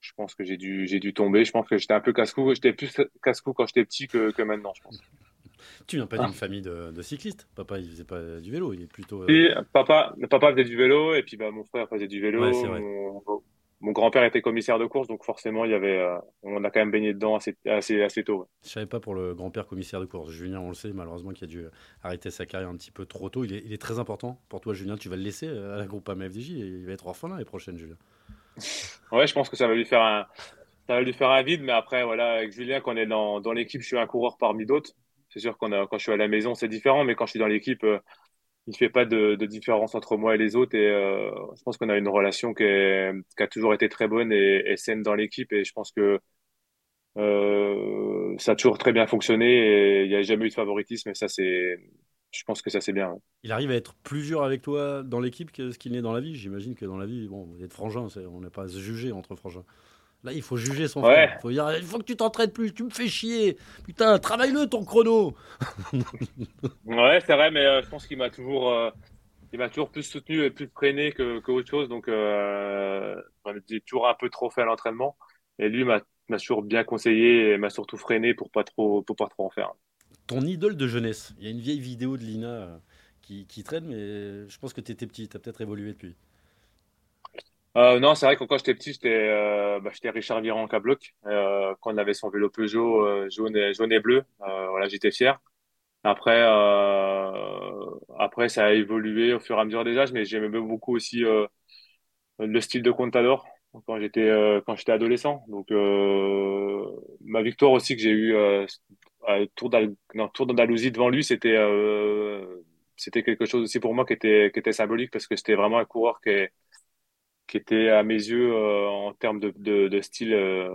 je pense que j'ai dû j'ai dû tomber. Je pense que j'étais un peu casse-cou. J'étais plus casse-cou quand j'étais petit que, que maintenant, je pense. Tu viens pas Ah. d'une famille de, de cyclistes. Papa, il faisait pas du vélo, il est plutôt. euh, papa, papa faisait du vélo et puis bah, mon frère faisait du vélo. Ouais, mon mon grand-père était commissaire de course, donc forcément, il y avait, euh, on a quand même baigné dedans assez, assez, assez tôt. ouais. Je savais pas pour le grand-père commissaire de course. Julien, on le sait, malheureusement, qui a dû arrêter sa carrière un petit peu trop tôt. Il est, il est très important pour toi, Julien. Tu vas le laisser euh, à la groupe AMFDJ et il va être orphelin les prochaines, Julien. Ouais, je pense que ça va lui faire un, ça va lui faire un vide, mais après, voilà, avec Julien, quand on est dans, dans l'équipe, je suis un coureur parmi d'autres. C'est sûr qu'on a, quand je suis à la maison, c'est différent, mais quand je suis dans l'équipe, euh, il ne fait pas de, différence entre moi et les autres. Et euh, je pense qu'on a une relation qui, a toujours été très bonne et, saine dans l'équipe. Et je pense que euh, ça a toujours très bien fonctionné et il n'y a jamais eu de favoritisme. Ça, c'est, je pense que ça, c'est bien. Il arrive à être plus dur avec toi dans l'équipe que ce qu'il n'est dans la vie. J'imagine que dans la vie, bon, vous êtes frangins, c'est- on n'est pas à se juger entre frangins. Là, il faut juger son Ouais. frère. Il faut dire, il faut que tu t'entraînes plus, tu me fais chier. Putain, travaille-le ton chrono. Ouais, c'est vrai, mais euh, je pense qu'il m'a toujours, euh, il m'a toujours plus soutenu et plus freiné que, que autre chose. Donc, euh, j'ai toujours un peu trop fait à l'entraînement. Et lui m'a, m'a toujours bien conseillé et m'a surtout freiné pour pas trop, pour pas trop en faire. Ton idole de jeunesse. Il y a une vieille vidéo de Lina qui, qui traîne, mais je pense que tu étais petit. Tu as peut-être évolué depuis. Euh, non, c'est vrai que quand j'étais petit, j'étais, euh, bah, Richard Viran à bloc. Euh, quand on avait son vélo Peugeot euh, jaune et, jaune et bleu, euh, voilà, j'étais fier. Après, euh, après, ça a évolué au fur et à mesure des âges, mais j'aimais beaucoup aussi le style de Contador quand j'étais quand j'étais adolescent. Donc, ma victoire aussi que j'ai eue à Tour d'Andalousie devant lui, c'était c'était quelque chose aussi pour moi qui était qui était symbolique parce que c'était vraiment un coureur qui est qui était à mes yeux euh, en termes de, de, de style euh,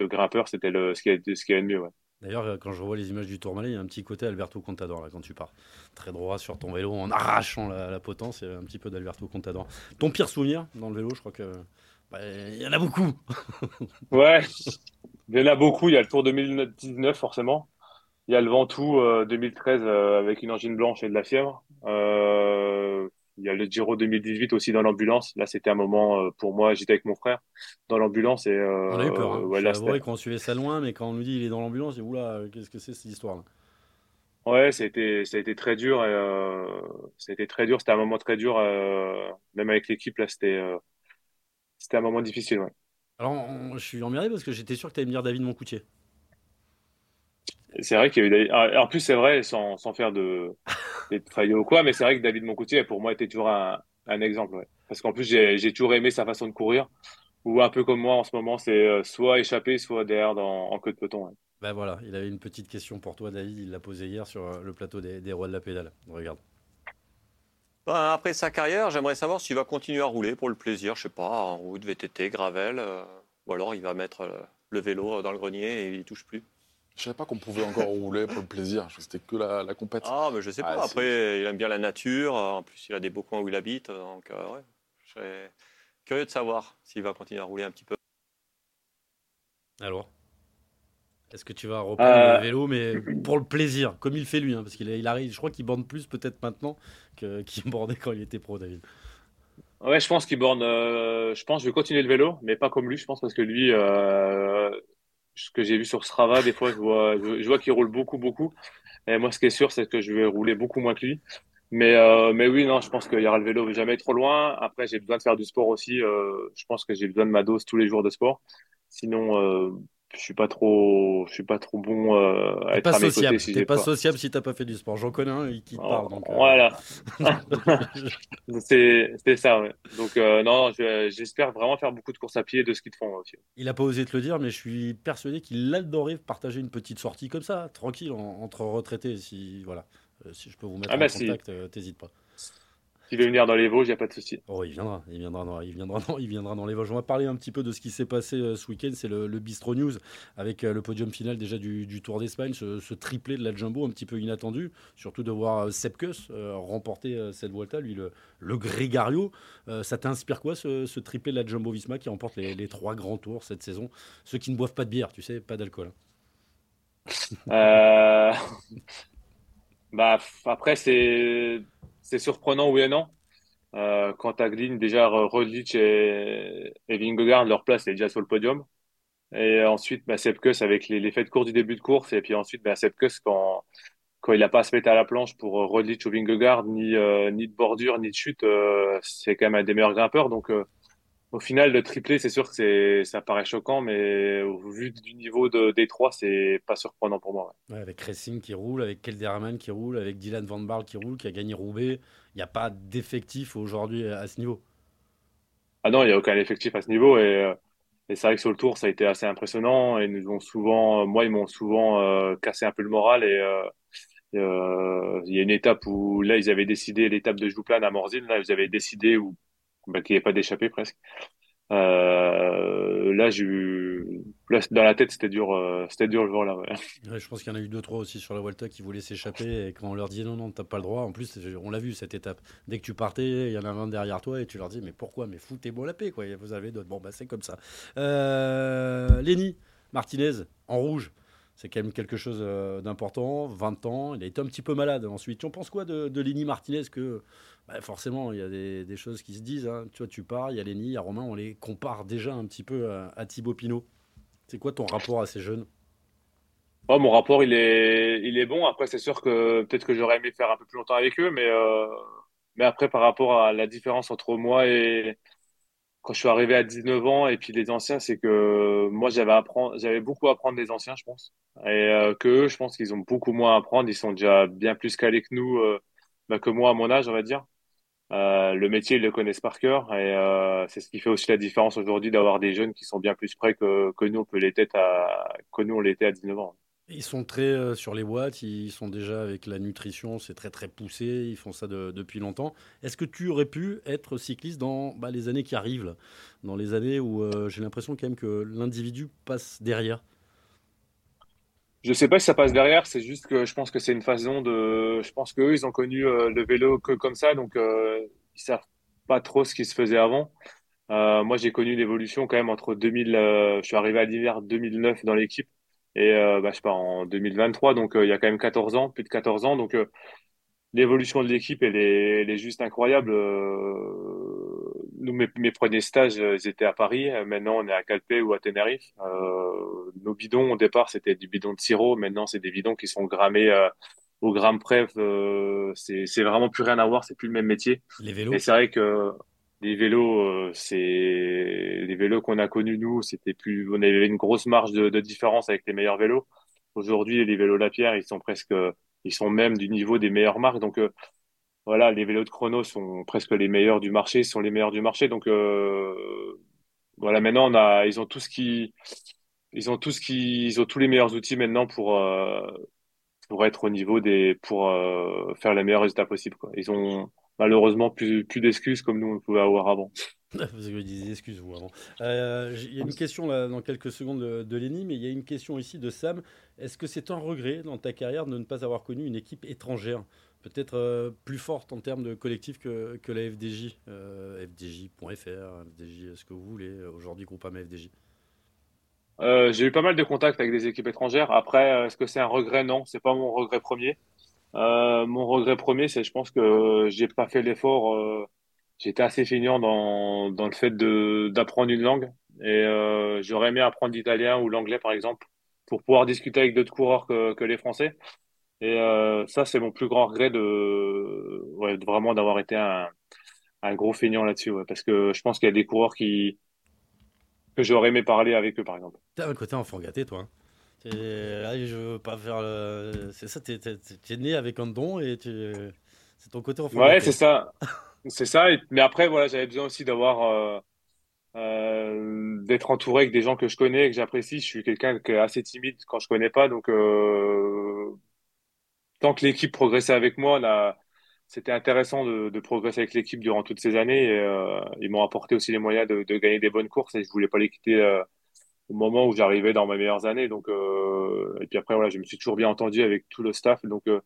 de grimpeur, c'était le ce qui est ce qui mieux. Ouais. D'ailleurs, quand je revois les images du Tourmalet, il y a un petit côté Alberto Contador là quand tu pars. Très droit sur ton vélo en arrachant la, potence, il y a un petit peu d'Alberto Contador. Ton pire souvenir dans le vélo, je crois que bah, il y en a beaucoup. ouais, il y en a beaucoup. Il y a le Tour 2019 forcément. Il y a le Ventoux 2013 euh, euh, avec une engine blanche et de la fièvre. Euh, il y a le Giro 2018 aussi dans l'ambulance. Là, c'était un moment euh, pour moi. J'étais avec mon frère dans l'ambulance et on a eu peur. Hein. Ouais, vrai qu'on suivait ça loin, mais quand on nous dit il est dans l'ambulance, oula, qu'est-ce que c'est cette histoire-là? Ouais, ça a été, ça a été très dur. Et, ça a été très dur. C'était un moment très dur, même avec l'équipe. Là, c'était, c'était un moment difficile. Ouais. Alors, je suis emmerdé parce que j'étais sûr que tu allais me dire David Moncoutier. C'est vrai qu'il y a eu ah, En plus, c'est vrai, sans, sans faire de, de ou quoi, mais c'est vrai que David Moncoutier, pour moi, était toujours un, un exemple. Ouais. Parce qu'en plus, j'ai toujours aimé sa façon de courir. Ou un peu comme moi en ce moment, c'est euh, soit échapper, soit derrière dans, en queue de peloton. Ben voilà, il avait une petite question pour toi, David. Il l'a posée hier sur euh, le plateau des, des Rois de la Pédale. Regarde. Ben, après sa carrière, j'aimerais savoir s'il va continuer à rouler pour le plaisir, je sais pas, en route, VTT, gravel, euh, ou alors il va mettre le vélo dans le grenier et il touche plus. Je savais pas qu'on pouvait encore rouler pour le plaisir. Je c'était que la, la compétition. Ah, mais je sais pas. Après, il aime bien la nature. En plus, il a des beaux coins où il habite. Donc, euh, ouais. Je serais curieux de savoir s'il va continuer à rouler un petit peu. Alors Est-ce que tu vas reprendre le euh. vélo, mais pour le plaisir, comme il fait lui hein, Parce qu'il il arrive, je crois qu'il borde plus peut-être maintenant qu'il bordait quand il était pro, David. Ouais, je pense qu'il borne. Euh, je pense que je vais continuer le vélo, mais pas comme lui. Je pense parce que lui, ce que j'ai vu sur Strava, des fois, je vois, je, vois qu'il roule beaucoup, beaucoup. Et moi, ce qui est sûr, c'est que je vais rouler beaucoup moins que lui. Mais, euh, mais oui, non, je pense qu'il y aura le vélo jamais trop loin. Après, j'ai besoin de faire du sport aussi. Euh, je pense que j'ai besoin de ma dose tous les jours de sport. Sinon, euh, je suis pas trop, je suis pas trop bon euh, à être pas à mes sociable. côtés. Si pas, pas sociable si t'as pas fait du sport. J'en connais un qui te parle. Donc, euh. Voilà. c'est ça. Ouais. Donc euh, non, j'espère vraiment faire beaucoup de courses à pied et de ski de fond aussi. Il a pas osé te le dire, mais je suis persuadé qu'il adorait partager une petite sortie comme ça, tranquille, entre retraités. Si voilà, si je peux vous mettre ah, en bah, contact, t'hésites pas. S'il veut venir dans les Vosges, il n'y a pas de souci. Oh, il viendra, il viendra, dans, il, viendra dans, il viendra dans les Vosges. On va parler un petit peu de ce qui s'est passé euh, ce week-end. C'est le, Bistro News avec euh, le podium final déjà du, Tour d'Espagne, ce, triplé de la Jumbo un petit peu inattendu. Surtout de voir euh, Sepkus remporter cette Vuelta, lui le, le Grégario. ça t'inspire quoi ce, triplé de la Jumbo Visma qui remporte les, trois grands tours cette saison? Ceux qui ne boivent pas de bière, tu sais, pas d'alcool. bah, après, c'est c'est surprenant, oui et non. Euh, quand Aglin, déjà, Roglic et, et leur place est déjà sur le podium. Et ensuite, bah, Sepkus avec faits de course du début de course. Et puis ensuite, bah, Sepkus, quand, quand il n'a pas à se mettre à la planche pour euh, Roglic ou Vingegaard, ni, euh, ni de bordure, ni de chute, euh, c'est quand même un des meilleurs grimpeurs. Donc, au final, le triplé, c'est sûr que ça paraît choquant, mais au vu du niveau de, des trois, c'est pas surprenant pour moi. Ouais. avec Racing qui roule, avec Kelderman qui roule, avec Dylan Van Barl qui roule, qui a gagné Roubaix, il n'y a pas d'effectif aujourd'hui à ce niveau. Ah non, il n'y a aucun effectif à ce niveau. Et, euh, et c'est vrai que sur le tour, ça a été assez impressionnant. Et nous ont souvent, moi, ils m'ont souvent euh, cassé un peu le moral. Et euh, euh, il y a une étape où là, ils avaient décidé, l'étape de Jouplane à Morzine, là, ils avaient décidé où bah, qu'il n'y pas d'échappée presque. Euh, là, j'ai eu, dans la tête, c'était dur, euh, c'était dur le jour là. Ouais. je pense qu'il y en a eu deux trois aussi sur la Volta qui voulaient s'échapper et quand on leur dit non non t'as pas le droit. En plus, on l'a vu cette étape. Dès que tu partais, il y en a un derrière toi et tu leur dis mais pourquoi? Mais foutez-moi la paix quoi. Vous avez d'autres. Bon bah c'est comme ça. Euh, Lenny Martinez en rouge. C'est quand même quelque chose euh, d'important. 20 ans, il a été un petit peu malade. Ensuite, on pense quoi de, de Lenny Martinez que bah, forcément, il y a des, choses qui se disent. Hein. Tu vois, tu pars, il y a Lenny, il y a Romain, on les compare déjà un petit peu à, Thibaut Pinot. C'est quoi ton rapport à ces jeunes? Oh, Mon rapport, il est, il est bon. Après, c'est sûr que peut-être que j'aurais aimé faire un peu plus longtemps avec eux, mais, euh, mais après, par rapport à la différence entre moi et quand je suis arrivé à 19 ans et puis les anciens, c'est que moi, j'avais, apprendre, j'avais beaucoup à apprendre des anciens, je pense. Et euh, que eux, je pense qu'ils ont beaucoup moins à apprendre. Ils sont déjà bien plus calés que nous, euh, bah, que moi à mon âge, on va dire. Euh, le métier, ils le connaissent par cœur et euh, c'est ce qui fait aussi la différence aujourd'hui d'avoir des jeunes qui sont bien plus près que, que nous, on peut l'être à, que nous, on l'était à 19 ans. Ils sont très euh, sur les watts, ils sont déjà avec la nutrition, c'est très très poussé, ils font ça depuis longtemps. Est-ce que tu aurais pu être cycliste dans bah, les années qui arrivent, dans les années où j'ai l'impression quand même que l'individu passe derrière Je sais pas si ça passe derrière, c'est juste que je pense que c'est une façon de. Je pense qu'eux, ils ont connu euh, le vélo que comme ça, donc euh, ils savent pas trop ce qui se faisait avant. Euh, moi, j'ai connu l'évolution quand même entre 2000. euh, je suis arrivé à l'hiver 2009 dans l'équipe et euh, bah, je sais pas en 2023, donc euh, il y a quand même 14 ans, plus de 14 ans, donc euh, l'évolution de l'équipe, elle est, elle est juste incroyable. Nous, mes, mes premiers stages, ils étaient à Paris. Maintenant, on est à Calpe ou à Tenerife. Euh, nos bidons, au départ, c'était du bidon de sirop. Maintenant, c'est des bidons qui sont grammés euh, au gramme près. Euh, c'est, c'est vraiment plus rien à voir. C'est plus le même métier. Les vélos Et c'est vrai que les vélos, euh, c'est les vélos qu'on a connus nous, c'était plus, on avait une grosse marge de, de différence avec les meilleurs vélos. Aujourd'hui, les vélos Lapierre, ils sont presque, ils sont même du niveau des meilleures marques. Donc euh, voilà, les vélos de chrono sont presque les meilleurs du marché, sont les meilleurs du marché. Donc euh, voilà, maintenant on a, ils ont tout ce qui, ils ont tout ce qui, ils ont tous les meilleurs outils maintenant pour euh, pour être au niveau des, pour euh, faire les meilleurs résultats possibles. Ils ont malheureusement plus plus d'excuses comme nous on pouvait avoir avant. Parce que je disais excuse-vous avant. Euh, Il y a une question là dans quelques secondes de, de Lenny, mais il y a une question ici de Sam. Est-ce que c'est un regret dans ta carrière de ne pas avoir connu une équipe étrangère, peut-être euh, plus forte en termes de collectif que, que la FDJ, euh, FDJ.fr, FDJ, ce que vous voulez, aujourd'hui Groupama FDJ. J'ai eu pas mal de contacts avec des équipes étrangères. Après, est-ce que c'est un regret? Non, c'est pas mon regret premier. Euh, mon regret premier, c'est je pense que j'ai pas fait l'effort. Euh, j'étais assez feignant dans dans le fait d'apprendre une langue et euh, j'aurais aimé apprendre l'italien ou l'anglais par exemple pour pouvoir discuter avec d'autres coureurs que les Français. Et euh, ça, c'est mon plus grand regret de vraiment d'avoir été un un gros feignant là-dessus. Parce que je pense qu'il y a des coureurs qui que j'aurais aimé parler avec eux par exemple. T'as un côté enfant gâté, toi. hein. Là, je veux pas faire le. C'est ça, t'es- t'es né avec un don et tu... c'est ton côté enfant Ouais, c'est ça. C'est ça. Et- Mais après, voilà, j'avais besoin aussi d'avoir, euh, euh, d'être entouré avec des gens que je connais, que j'apprécie. Je suis quelqu'un qui est assez timide quand je connais pas. Donc, euh, tant que l'équipe progressait avec moi, c'était intéressant de, progresser avec l'équipe durant toutes ces années. Et, ils m'ont apporté aussi les moyens de, de gagner des bonnes courses et je voulais pas les quitter, au moment où j'arrivais dans mes meilleures années. Donc, euh, et puis après, voilà, je me suis toujours bien entendu avec tout le staff. Donc, euh,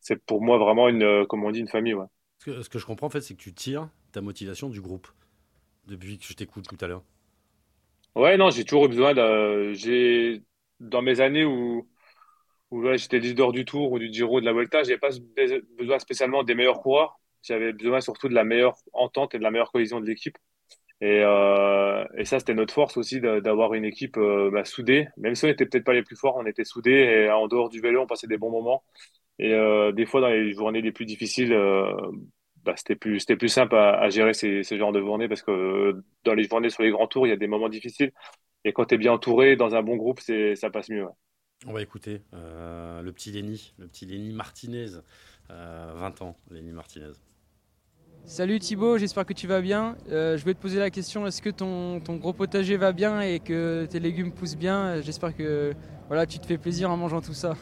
c'est pour moi vraiment une, euh, comme on dit, une famille, ouais. Ce que, ce que je comprends, en fait, c'est que tu tires ta motivation du groupe depuis que je t'écoute tout à l'heure. Ouais, non, j'ai toujours eu besoin de, j'ai, dans mes années où, où ouais, j'étais leader du Tour ou du Giro, de la Vuelta, j'avais pas be- besoin spécialement des meilleurs coureurs. J'avais besoin surtout de la meilleure entente et de la meilleure cohésion de l'équipe. Et, euh, et ça, c'était notre force aussi d'avoir une équipe euh, bah, soudée. Même si on n'était peut-être pas les plus forts, on était soudés et en dehors du vélo, on passait des bons moments. Et euh, des fois, dans les journées les plus difficiles, bah, c'était plus, simple à, gérer ces, ces genres de journées parce que dans les journées sur les grands tours, il y a des moments difficiles. Et quand tu es bien entouré dans un bon groupe, ça passe mieux. On va écouter le petit Lenny, le petit Lenny Martinez, euh, 20 ans, Lenny Martinez. Salut Thibaut, j'espère que tu vas bien. Euh, je voulais te poser la question, est-ce que ton, gros potager va bien et que tes légumes poussent bien? J'espère que voilà, tu te fais plaisir en mangeant tout ça.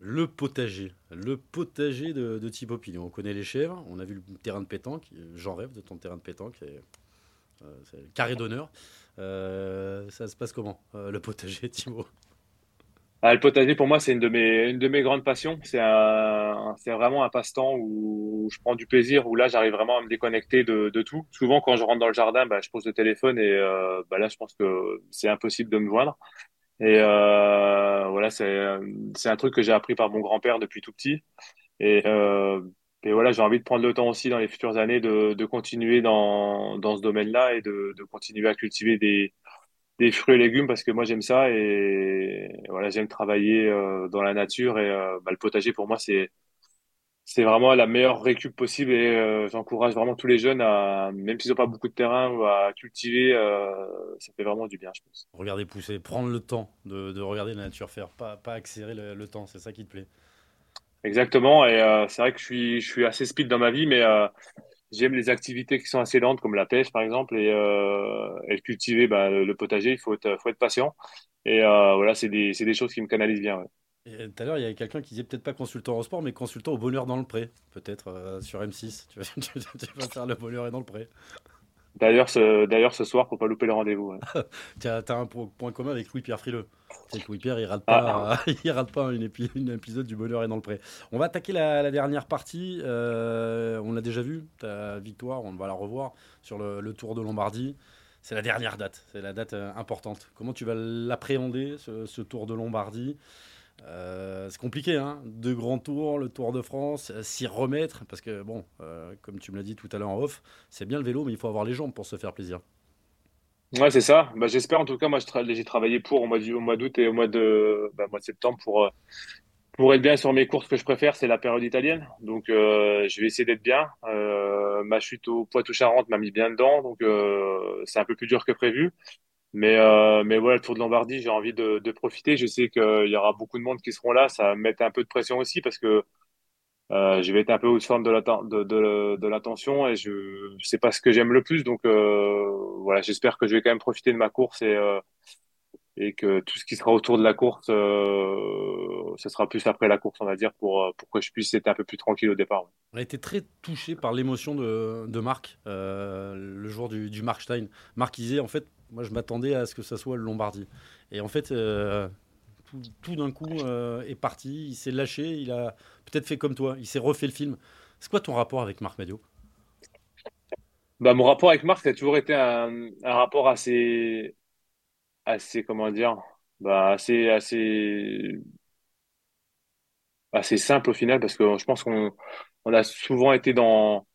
Le potager, le potager de, Thibaut Pinot. On connaît les chèvres, on a vu le terrain de pétanque. J'en rêve de ton terrain de pétanque. euh, carré d'honneur. Euh, ça se passe comment, le potager, Thibaut? Ah, le potager, pour moi, c'est une de mes, une de mes grandes passions. C'est vraiment un passe-temps où je prends du plaisir, où là, j'arrive vraiment à me déconnecter de, de tout. Souvent, quand je rentre dans le jardin, bah, je pose le téléphone et euh, bah, là, je pense que c'est impossible de me joindre. Et euh, voilà, c'est un truc que j'ai appris par mon grand-père depuis tout petit. Et, euh, et voilà, j'ai envie de prendre le temps aussi dans les futures années de, de continuer dans, dans ce domaine-là et de, de continuer à cultiver des, des fruits et légumes parce que moi j'aime ça et voilà, j'aime travailler euh, dans la nature et euh, bah, le potager pour moi c'est c'est vraiment la meilleure récup possible et euh, j'encourage vraiment tous les jeunes à même s'ils n'ont pas beaucoup de terrain ou à cultiver ça fait vraiment du bien je pense. Regarder pousser, prendre le temps de, de regarder la nature faire, pas, pas accélérer le, le temps, c'est ça qui te plaît? Exactement et c'est vrai que je suis je suis assez speed dans ma vie mais J'aime les activités qui sont assez lentes, comme la pêche, par exemple, et, euh, et cultiver bah, le potager. Il faut être, faut être patient. Et euh, voilà, c'est des, des choses qui me canalisent bien. Et tout à l'heure, il y avait quelqu'un qui disait peut-être pas consultant au sport, mais consultant au bonheur dans le pré. Peut-être euh, sur M6. Tu vas, tu, tu vas faire le bonheur est dans le pré. D'ailleurs, ce, d'ailleurs, ce soir, faut pas louper le rendez-vous. ouais. Tu as, un po- point commun avec Louis-Pierre Frileux. C'est que Louis-Pierre, il rate pas, il rate pas une, épi- une épisode du bonheur est dans le pré. On va attaquer la, la dernière partie. Euh, on l'a déjà vu, ta victoire, on va la revoir sur le, le Tour de Lombardie. C'est la dernière date, c'est la date euh, importante. Comment tu vas l'appréhender, ce, ce Tour de Lombardie? Euh, C'est compliqué, hein Deux grands tours, le Tour de France, euh, s'y remettre, parce que, bon, euh, comme tu me l'as dit tout à l'heure en off, c'est bien le vélo, mais il faut avoir les jambes pour se faire plaisir. Ouais, c'est ça. Bah, j'espère en tout cas. Moi, j'ai travaillé pour au mois d'août et au mois de, bah, septembre pour pour être bien sur mes courses que je préfère. C'est la période italienne, donc je vais essayer d'être bien. Ma chute au Poitou-Charentes m'a mis bien dedans, donc c'est un peu plus dur que prévu. Mais euh, mais voilà, le Tour de Lombardie, j'ai envie de, de profiter. Je sais qu'il y aura beaucoup de monde qui seront là. Ça va me mettre un peu de pression aussi parce que euh, je vais être un peu au forme de l'atten- de, de, de l'attention et je, je sais pas ce que j'aime le plus. Donc euh, voilà, j'espère que je vais quand même profiter de ma course et, euh, et que tout ce qui sera autour de la course, euh, ce sera plus après la course, on va dire, pour, euh, pour que je puisse être un peu plus tranquille au départ. ouais. On a été très touché par l'émotion de, de Marc euh, le jour du, du Markstein. Marc il disait en fait, moi je m'attendais à ce que ça soit le Lombardie. Et en fait, euh, tout, tout d'un coup euh, est parti, il s'est lâché, il a peut-être fait comme toi, il s'est refait le film. C'est quoi ton rapport avec Marc Madio Bah, mon rapport avec Marc, ça a toujours été un, un rapport assez, assez, comment dire, bah, assez, assez, assez simple au final parce que je pense qu'on on a souvent été dans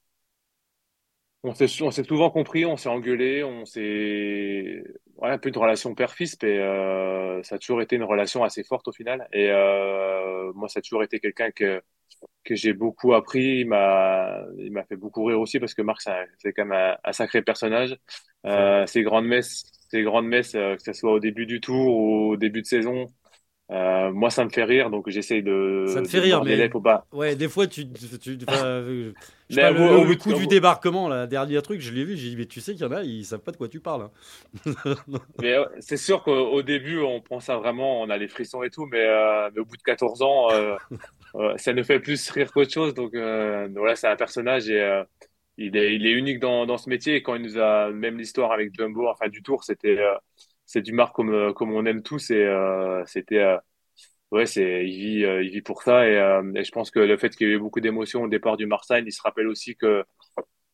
On s'est, souvent compris, on s'est engueulé, on s'est, ouais, un peu une relation père-fils, mais euh, ça a toujours été une relation assez forte au final. Et euh, moi, ça a toujours été quelqu'un que que j'ai beaucoup appris. Il m'a, il m'a fait beaucoup rire aussi parce que Marc, c'est quand même un sacré personnage. Euh, ses grandes messes, ses grandes messes, euh, que ce soit au début du tour ou au début de saison. euh, moi, ça me fait rire, donc j'essaye de, Ça te fait de rire, mais- au bas. Ouais, des fois, tu, euh, je sais pas, au- le, au coup au du débarquement, là, dernier truc, je l'ai vu, j'ai dit, mais tu sais qu'il y en a, ils savent pas de quoi tu parles. hein. Mais euh, c'est sûr qu'au au début, on prend ça vraiment, on a les frissons et tout, mais, mais au bout de 14 ans, ça nous fait plus rire qu'autre chose. Donc voilà, c'est un personnage et il est, il est unique dans, dans ce métier. Et quand il nous a, même l'histoire avec Jumbo, enfin du Tour, c'était euh, c'est du Marc comme, euh, comme on aime tous. Et euh, c'était, euh, ouais, c'est, il vit, euh, il vit pour ça. Et, euh, et je pense que le fait qu'il y ait eu beaucoup d'émotions au départ du Marseille, il se rappelle aussi que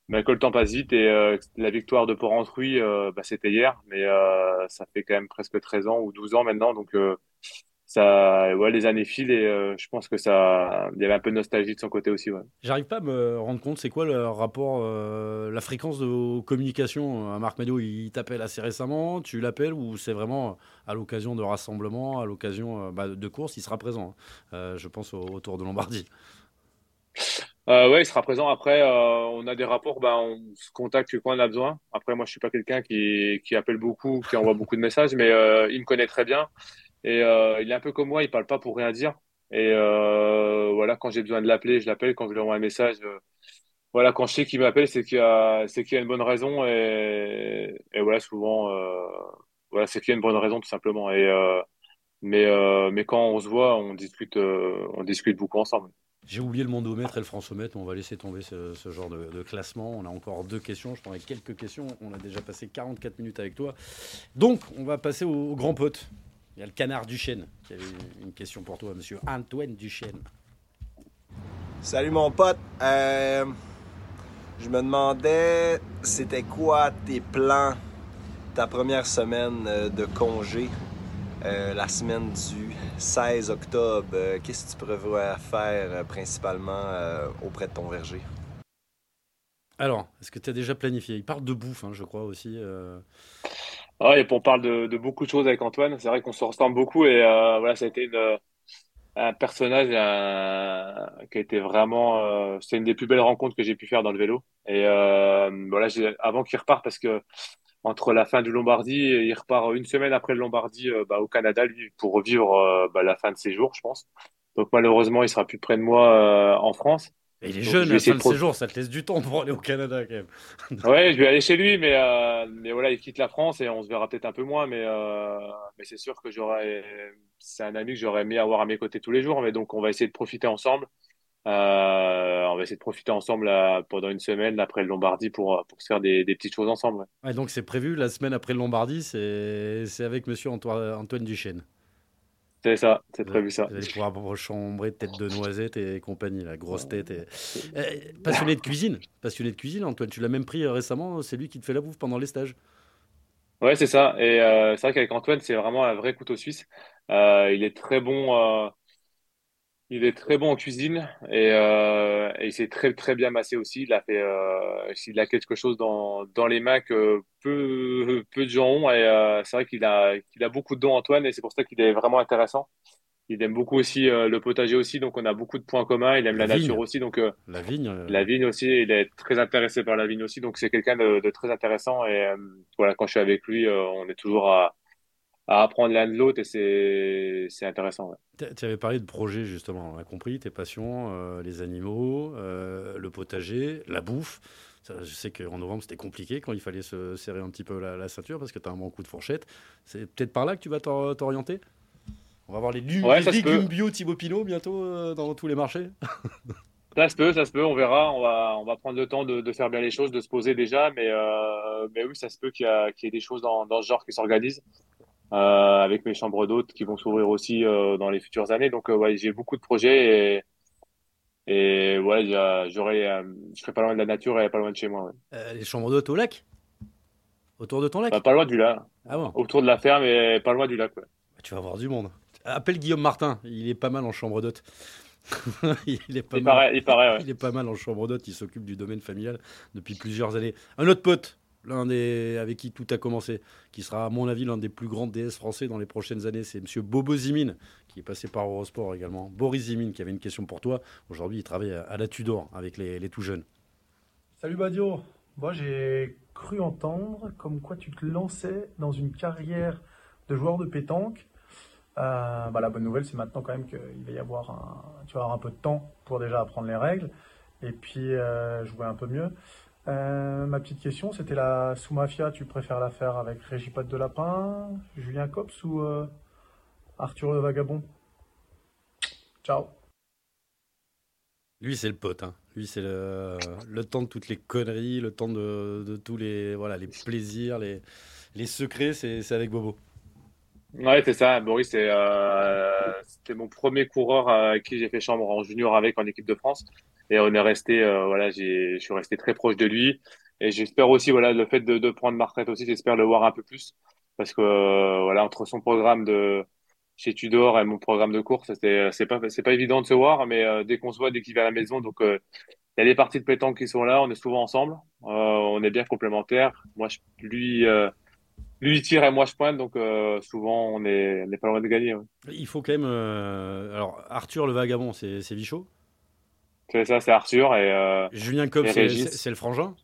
mais que le temps passe vite et la victoire de Port-Rentruy, euh, bah, c'était hier, mais ça fait quand même presque 13 ans ou 12 ans maintenant, donc ça, ouais, les années filent et euh, je pense que ça, il y avait un peu de nostalgie de son côté aussi. Ouais. J'arrive pas à me rendre compte, c'est quoi le rapport, euh, la fréquence de vos communications? À Marc Madio Il t'appelle assez récemment, tu l'appelles ou c'est vraiment à l'occasion de rassemblements, à l'occasion euh, bah, de courses, il sera présent. hein. Euh, je pense au, au Tour de Lombardie. Euh, ouais, il sera présent. Après, euh, on a des rapports, bah, on se contacte quand on a besoin. Après, moi, je suis pas quelqu'un qui, qui appelle beaucoup, qui envoie beaucoup de messages, mais euh, il me connaît très bien et euh, il est un peu comme moi, il parle pas pour rien dire. Et euh, voilà, quand j'ai besoin de l'appeler, je l'appelle. Quand je lui envoie un message, euh, voilà, quand je sais qu'il m'appelle, c'est qu'il y a, y a une bonne raison et, voilà, souvent, voilà, c'est qu'il y a une bonne raison tout simplement. Et mais mais quand on se voit, on discute, on discute beaucoup ensemble. J'ai oublié le mondomètre et le francomètre, on va laisser tomber ce, genre de, de classement. On a encore deux questions, je prendrai quelques questions. On a déjà passé 44 minutes avec toi. Donc, on va passer au, au grand pote. Il y a le canard Duchesne qui avait une question pour toi, monsieur Antoine Duchesne. Salut mon pote. Euh, je me demandais c'était quoi tes plans ta première semaine euh, de congé, euh, la semaine du 16 octobre? Euh, Qu'est-ce que tu prévois faire principalement auprès de ton verger? Alors, est-ce que tu as déjà planifié? Il parle de bouffe, hein, je crois aussi. Euh. Ah, et on parle de, de beaucoup de choses avec Antoine. C'est vrai qu'on se ressemble beaucoup et euh, voilà, ça a été une, un personnage un- qui a été vraiment. Euh, c'est une des plus belles rencontres que j'ai pu faire dans le vélo. Et euh, voilà, avant qu'il reparte, parce que entre la fin du Lombardie, il repart une semaine après le Lombardie euh, bah, au Canada, lui, pour revivre euh, bah, la fin de ses jours, je pense. Donc malheureusement, il sera plus près de moi euh, en France. Et il est Donc, jeune, je fin de séjour, ça te laisse du temps pour aller au Canada quand même. Ouais, je vais aller chez lui, mais, euh, mais voilà, il quitte la France et on se verra peut-être un peu moins, mais, euh, mais c'est sûr que j'aurais, c'est un ami que j'aurais aimé avoir à mes côtés tous les jours, mais donc on va essayer de profiter ensemble. Euh, on va essayer de profiter ensemble pendant une semaine après le Lombardie pour, pour se faire des, des petites choses ensemble. ouais. Ouais, donc c'est prévu la semaine après le Lombardie, c'est c'est avec monsieur Antoine, Antoine Duchesne. C'est ça, c'est prévu ça. vous allez pouvoir chambrer tête de noisette et compagnie, la grosse tête. Et... Euh, passionné de cuisine, passionné de cuisine, Antoine, tu l'as même pris euh, récemment, c'est lui qui te fait la bouffe pendant les stages. Ouais, c'est ça. Et euh, c'est vrai qu'avec Antoine, c'est vraiment un vrai couteau suisse. Euh, il est très bon. euh, Il est très bon en cuisine et, euh, et il s'est très très bien massé aussi. Il a fait, euh, il a quelque chose dans, dans les mains que peu peu de gens ont et euh, c'est vrai qu'il a qu'il a beaucoup de dons Antoine et c'est pour ça qu'il est vraiment intéressant. Il aime beaucoup aussi euh, le potager aussi, donc on a beaucoup de points communs. Il aime La nature aussi, donc euh, La vigne, euh, la vigne aussi. Il est très intéressé par la vigne aussi, donc c'est quelqu'un de, de très intéressant et euh, voilà quand je suis avec lui, euh, on est toujours à à apprendre l'un de l'autre et c'est c'est intéressant. ouais. tu avais parlé de projet justement, on a compris, tes passions, euh, les animaux, euh, le potager, la bouffe. Ça, je sais qu'en novembre c'était compliqué quand il fallait se serrer un petit peu la, la ceinture parce que tu as un bon coup de fourchette. C'est peut-être par là que tu vas t'or- t'orienter? On va voir les, Ouais, légumes bio Thibaut Pinot bientôt euh, dans tous les marchés? Ça se peut, ça se peut, on verra. On va, on va prendre le temps de, de faire bien les choses, de se poser déjà. Mais, mais oui, ça se peut qu'il y, a- qu'il y ait des choses dans, dans ce genre qui s'organisent. Euh, avec mes chambres d'hôtes qui vont s'ouvrir aussi euh, dans les futures années. Donc, euh, ouais, j'ai beaucoup de projets et, et ouais, je serai pas loin de la nature et pas loin de chez moi. ouais. Euh, les chambres d'hôtes au lac? Autour de ton lac? Bah, pas loin du lac, Ah bon autour de la ferme et pas loin du lac. ouais. Bah, Tu vas voir du monde. Appelle Guillaume Martin, il est pas mal en chambre d'hôte. il est pas Il mal. paraît, il paraît, ouais. Il est pas mal en chambre d'hôte, il s'occupe du domaine familial depuis plusieurs années. Un autre pote, l'un des avec qui tout a commencé, qui sera à mon avis l'un des plus grands DS français dans les prochaines années, c'est monsieur Bobo Zimine, qui est passé par Eurosport également. Boris Zimine qui avait une question pour toi. Aujourd'hui, il travaille à la Tudor avec les, les tout jeunes. Salut Badio, moi j'ai cru entendre comme quoi tu te lançais dans une carrière de joueur de pétanque. Euh, bah, la bonne nouvelle c'est maintenant quand même qu'il va y avoir un, tu vas avoir un peu de temps pour déjà apprendre les règles et puis euh, jouer un peu mieux. Euh, ma petite question c'était la sous-mafia, tu préfères la faire avec Régis Patte de Lapin, Julien Cops ou euh, Arthur le Vagabond? Ciao Lui, c'est le pote. hein. Lui, c'est le, temps de toutes les conneries, le temps de, tous les, voilà, les plaisirs, les, secrets, c'est avec Bobo. Ouais, c'est ça. Boris, c'est, euh, c'était mon premier coureur avec qui j'ai fait chambre en junior avec en équipe de France. Et on est resté, euh, voilà, j'ai, je suis resté très proche de lui. Et j'espère aussi, voilà, le fait de, de prendre ma retraite aussi, j'espère le voir un peu plus. Parce que, euh, voilà, entre son programme de chez Tudor et mon programme de course, c'était, c'est pas, c'est pas évident de se voir, mais euh, dès qu'on se voit, dès qu'il vient à la maison, donc euh, il y a des parties de pétanque qui sont là, on est souvent ensemble, euh, on est bien complémentaires. Moi, je, lui, lui il tire et moi je pointe, donc euh, souvent on est, on est pas loin de gagner. ouais. Il faut quand même. euh, alors, Arthur le vagabond, c'est Vichot? C'est ça, c'est Arthur et euh, Julien Cobb, c'est le frangin?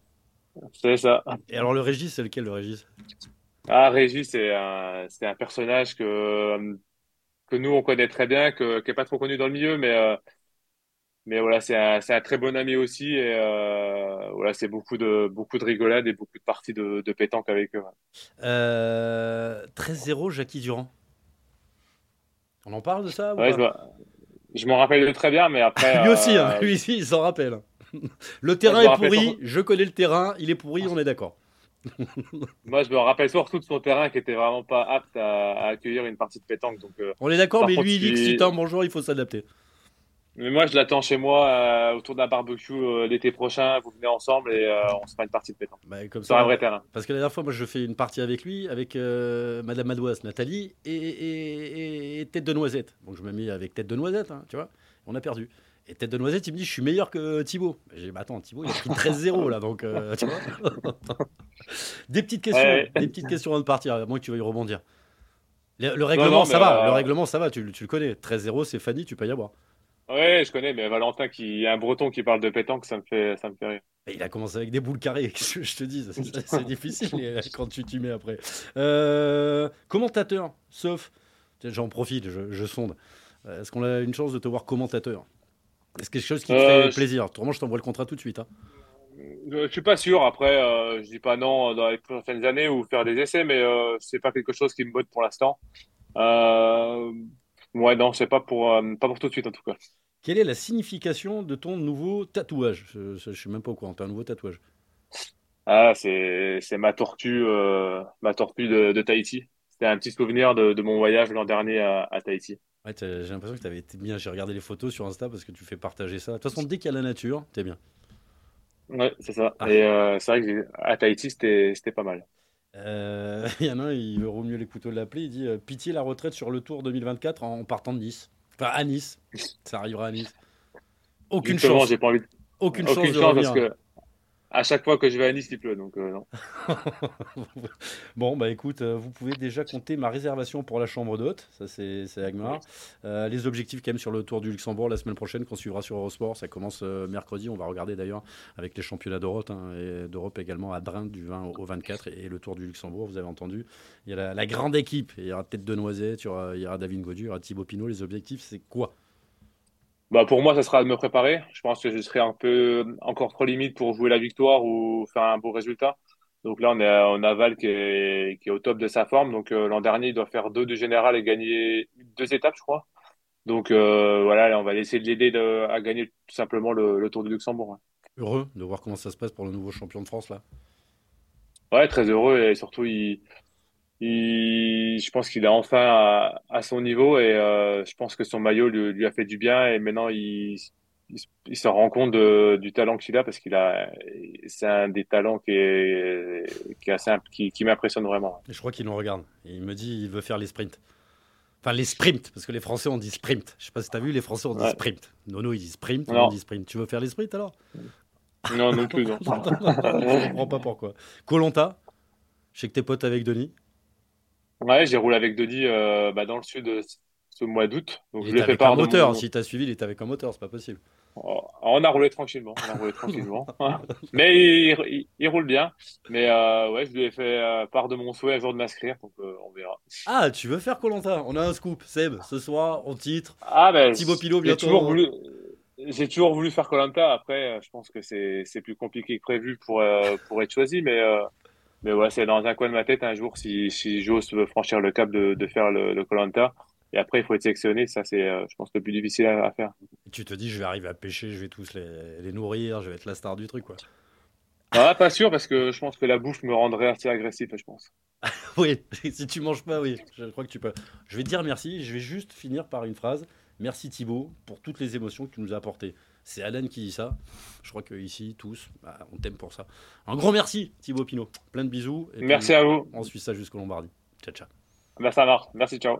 c'est ça. Et alors, le Régis, c'est lequel le Régis? Ah, Régis, c'est un, personnage que, que nous on connaît très bien, que, qui est pas trop connu dans le milieu, mais, mais voilà, c'est un, un très bon ami aussi et euh, voilà, c'est beaucoup de, beaucoup de rigolades et beaucoup de parties de, de pétanque avec eux. ouais. Euh, 13-0, Jackie Durand. On en parle de ça ou Ouais, pas je me, je m'en rappelle très bien, mais après. Lui aussi, hein, euh, lui aussi, il s'en rappelle. Le terrain est pourri, surtout- je connais le terrain, il est pourri, on est d'accord. Moi, je me rappelle surtout de son terrain qui était vraiment pas apte à, à accueillir une partie de pétanque. Donc, euh, On est d'accord, mais contre, lui, il dit que si t'es un bon joueur, il faut s'adapter. Mais moi, je l'attends chez moi euh, autour d'un barbecue euh, l'été prochain. Vous venez ensemble et euh, on se fait une partie de pétanque Bah, comme sur ça, un vrai terrain. Parce que la dernière fois, moi, je fais une partie avec lui, avec Madame Madouas, Nathalie, et, et- et Tête de Noisette. Donc je me mets avec Tête de Noisette, hein, tu vois. On a perdu. Et Tête de Noisette, il me dit, je suis meilleur que Thibaut. J'ai dit, bah attends, Thibaut, il a pris 13-0 là, donc euh, tu vois. des petites questions, Ouais. des petites questions avant de partir, à moins que tu veuilles rebondir. Le, le règlement, non, ça va. euh, Le règlement, ça va. Tu, tu le connais. 13-0, c'est Fanny, tu peux y avoir. Ouais, je connais, mais Valentin, qui est un breton qui parle de pétanque, ça me fait, ça me fait rire. Il a commencé avec des boules carrées, que je te dis, c'est difficile euh, quand tu t'y mets après. Euh, commentateur, sauf, j'en profite, je, je sonde. Euh, Est-ce qu'on a une chance de te voir commentateur? Est-ce quelque chose qui te Euh, fait je- plaisir? Autrement, je t'envoie le contrat tout de suite. hein. Je, je suis pas sûr. Après, euh, je dis pas non dans les prochaines années ou faire des essais, mais euh, c'est pas quelque chose qui me botte pour l'instant. Euh, ouais, non, c'est pas pour, euh, pas pour tout de suite en tout cas. Quelle est la signification de ton nouveau tatouage? Je ne suis même pas au courant. Tu as un nouveau tatouage? Ah, c'est ma tortue, euh, ma tortue de, de Tahiti. C'était un petit souvenir de, de mon voyage l'an dernier à, à Tahiti. Ouais, t'as- j'ai l'impression que tu avais été bien. J'ai regardé les photos sur Insta parce que tu fais partager ça. De toute façon, dès qu'il y a la nature, t'es bien. Ouais, c'est ça. Ah. Et euh, c'est vrai que à Tahiti, c'était pas mal. Euh, Il y en a un, il veut mieux les couteaux de l'appeler. Il dit euh, Pitié la retraite sur le Tour 2024 en partant de Nice. Enfin, à Nice. Ça arrivera à Nice. Aucune Justement, chance. j'ai pas envie de... Aucune, aucune chance de revenir. parce que à chaque fois que je vais à Nice, il pleut. Donc euh, non. bon, bah écoute, euh, vous pouvez déjà compter ma réservation pour la chambre d'hôte. Ça, c'est Agmar. Euh, les objectifs, quand même, sur le Tour du Luxembourg la semaine prochaine, qu'on suivra sur Eurosport. Ça commence mercredi. On va regarder d'ailleurs avec les championnats d'Europe hein, et d'Europe également à Drin du 20 au 24 et, et le Tour du Luxembourg. Vous avez entendu. Il y a la, la grande équipe. Il y aura peut-être De Noisettes, il y aura, il y aura David Godu, il y aura Thibaut Pinot. Les objectifs, c'est quoi? Bah pour moi, ça sera de me préparer. Je pense que je serai un peu encore trop limite pour jouer la victoire ou faire un beau résultat. Donc là, on est on a Val qui est, qui est au top de sa forme. Donc euh, l'an dernier, il doit faire deux du général et gagner deux étapes, je crois. Donc euh, voilà, là, on va essayer de l'aider de- à gagner tout simplement le, le Tour du Luxembourg. hein. Heureux de voir comment ça se passe pour le nouveau champion de France là. Ouais, très heureux et surtout, il, il, je pense qu'il est enfin à, à son niveau et euh, je pense que son maillot lui, lui a fait du bien et maintenant il, il, il se rend compte de- du talent qu'il a parce qu'il a, c'est un des talents qui est, qui est assez, qui, qui m'impressionne vraiment. Et je crois qu'il nous regarde. Et il me dit il veut faire les sprints. Enfin, les sprints, parce que les Français on dit sprint. Je sais pas si tu as vu, les Français on dit Ouais. sprint. Nono il dit sprint, on dit sprint. Tu veux faire les sprints alors? Non, non plus, non. Je comprends pas pourquoi. Colanta, je sais que t'es pote avec Denis? Ouais, j'ai roulé avec Denis euh, bah, dans le sud euh, ce mois d'août. Donc Il je lui ai fait un part de moteur. mon- Si t'as suivi, il était avec un moteur, c'est pas possible. Oh, On a roulé tranquillement, on a roulé tranquillement. Mais il, il- il roule bien. Mais euh, ouais, je lui ai fait part de mon souhait un jour de m'inscrire, donc euh, on verra. Ah, tu veux faire Colanta? On a un scoop. Seb, ce soir, on titre. Ah ben, Thibaut Pinot j'ai bientôt. toujours voulu, j'ai toujours voulu faire Koh-Lanta. Après, je pense que c'est c'est plus compliqué que prévu pour euh, pour être choisi, mais euh, mais ouais, c'est dans un coin de ma tête un jour si si j'ose franchir le cap de de faire le, Koh-Lanta. Et après, il faut être sélectionné. Ça, c'est, euh, je pense, le plus difficile à, à faire. Tu te dis, je vais arriver à pêcher, je vais tous les, les nourrir, je vais être la star du truc, quoi. Ah, pas sûr, parce que je pense que la bouffe me rendrait assez agressif, je pense. Oui, si tu manges pas, oui, je crois que tu peux. Je vais te dire merci, je vais juste finir par une phrase. Merci Thibaut pour toutes les émotions que tu nous as apportées. C'est Alan qui dit ça. Je crois que ici, tous, bah, on t'aime pour ça. Un grand merci Thibaut Pinot. Plein de bisous. Et puis, Merci à vous. On suit ça jusqu'au Lombardie. Ciao, ciao. Ben, ça marche. Merci, ciao.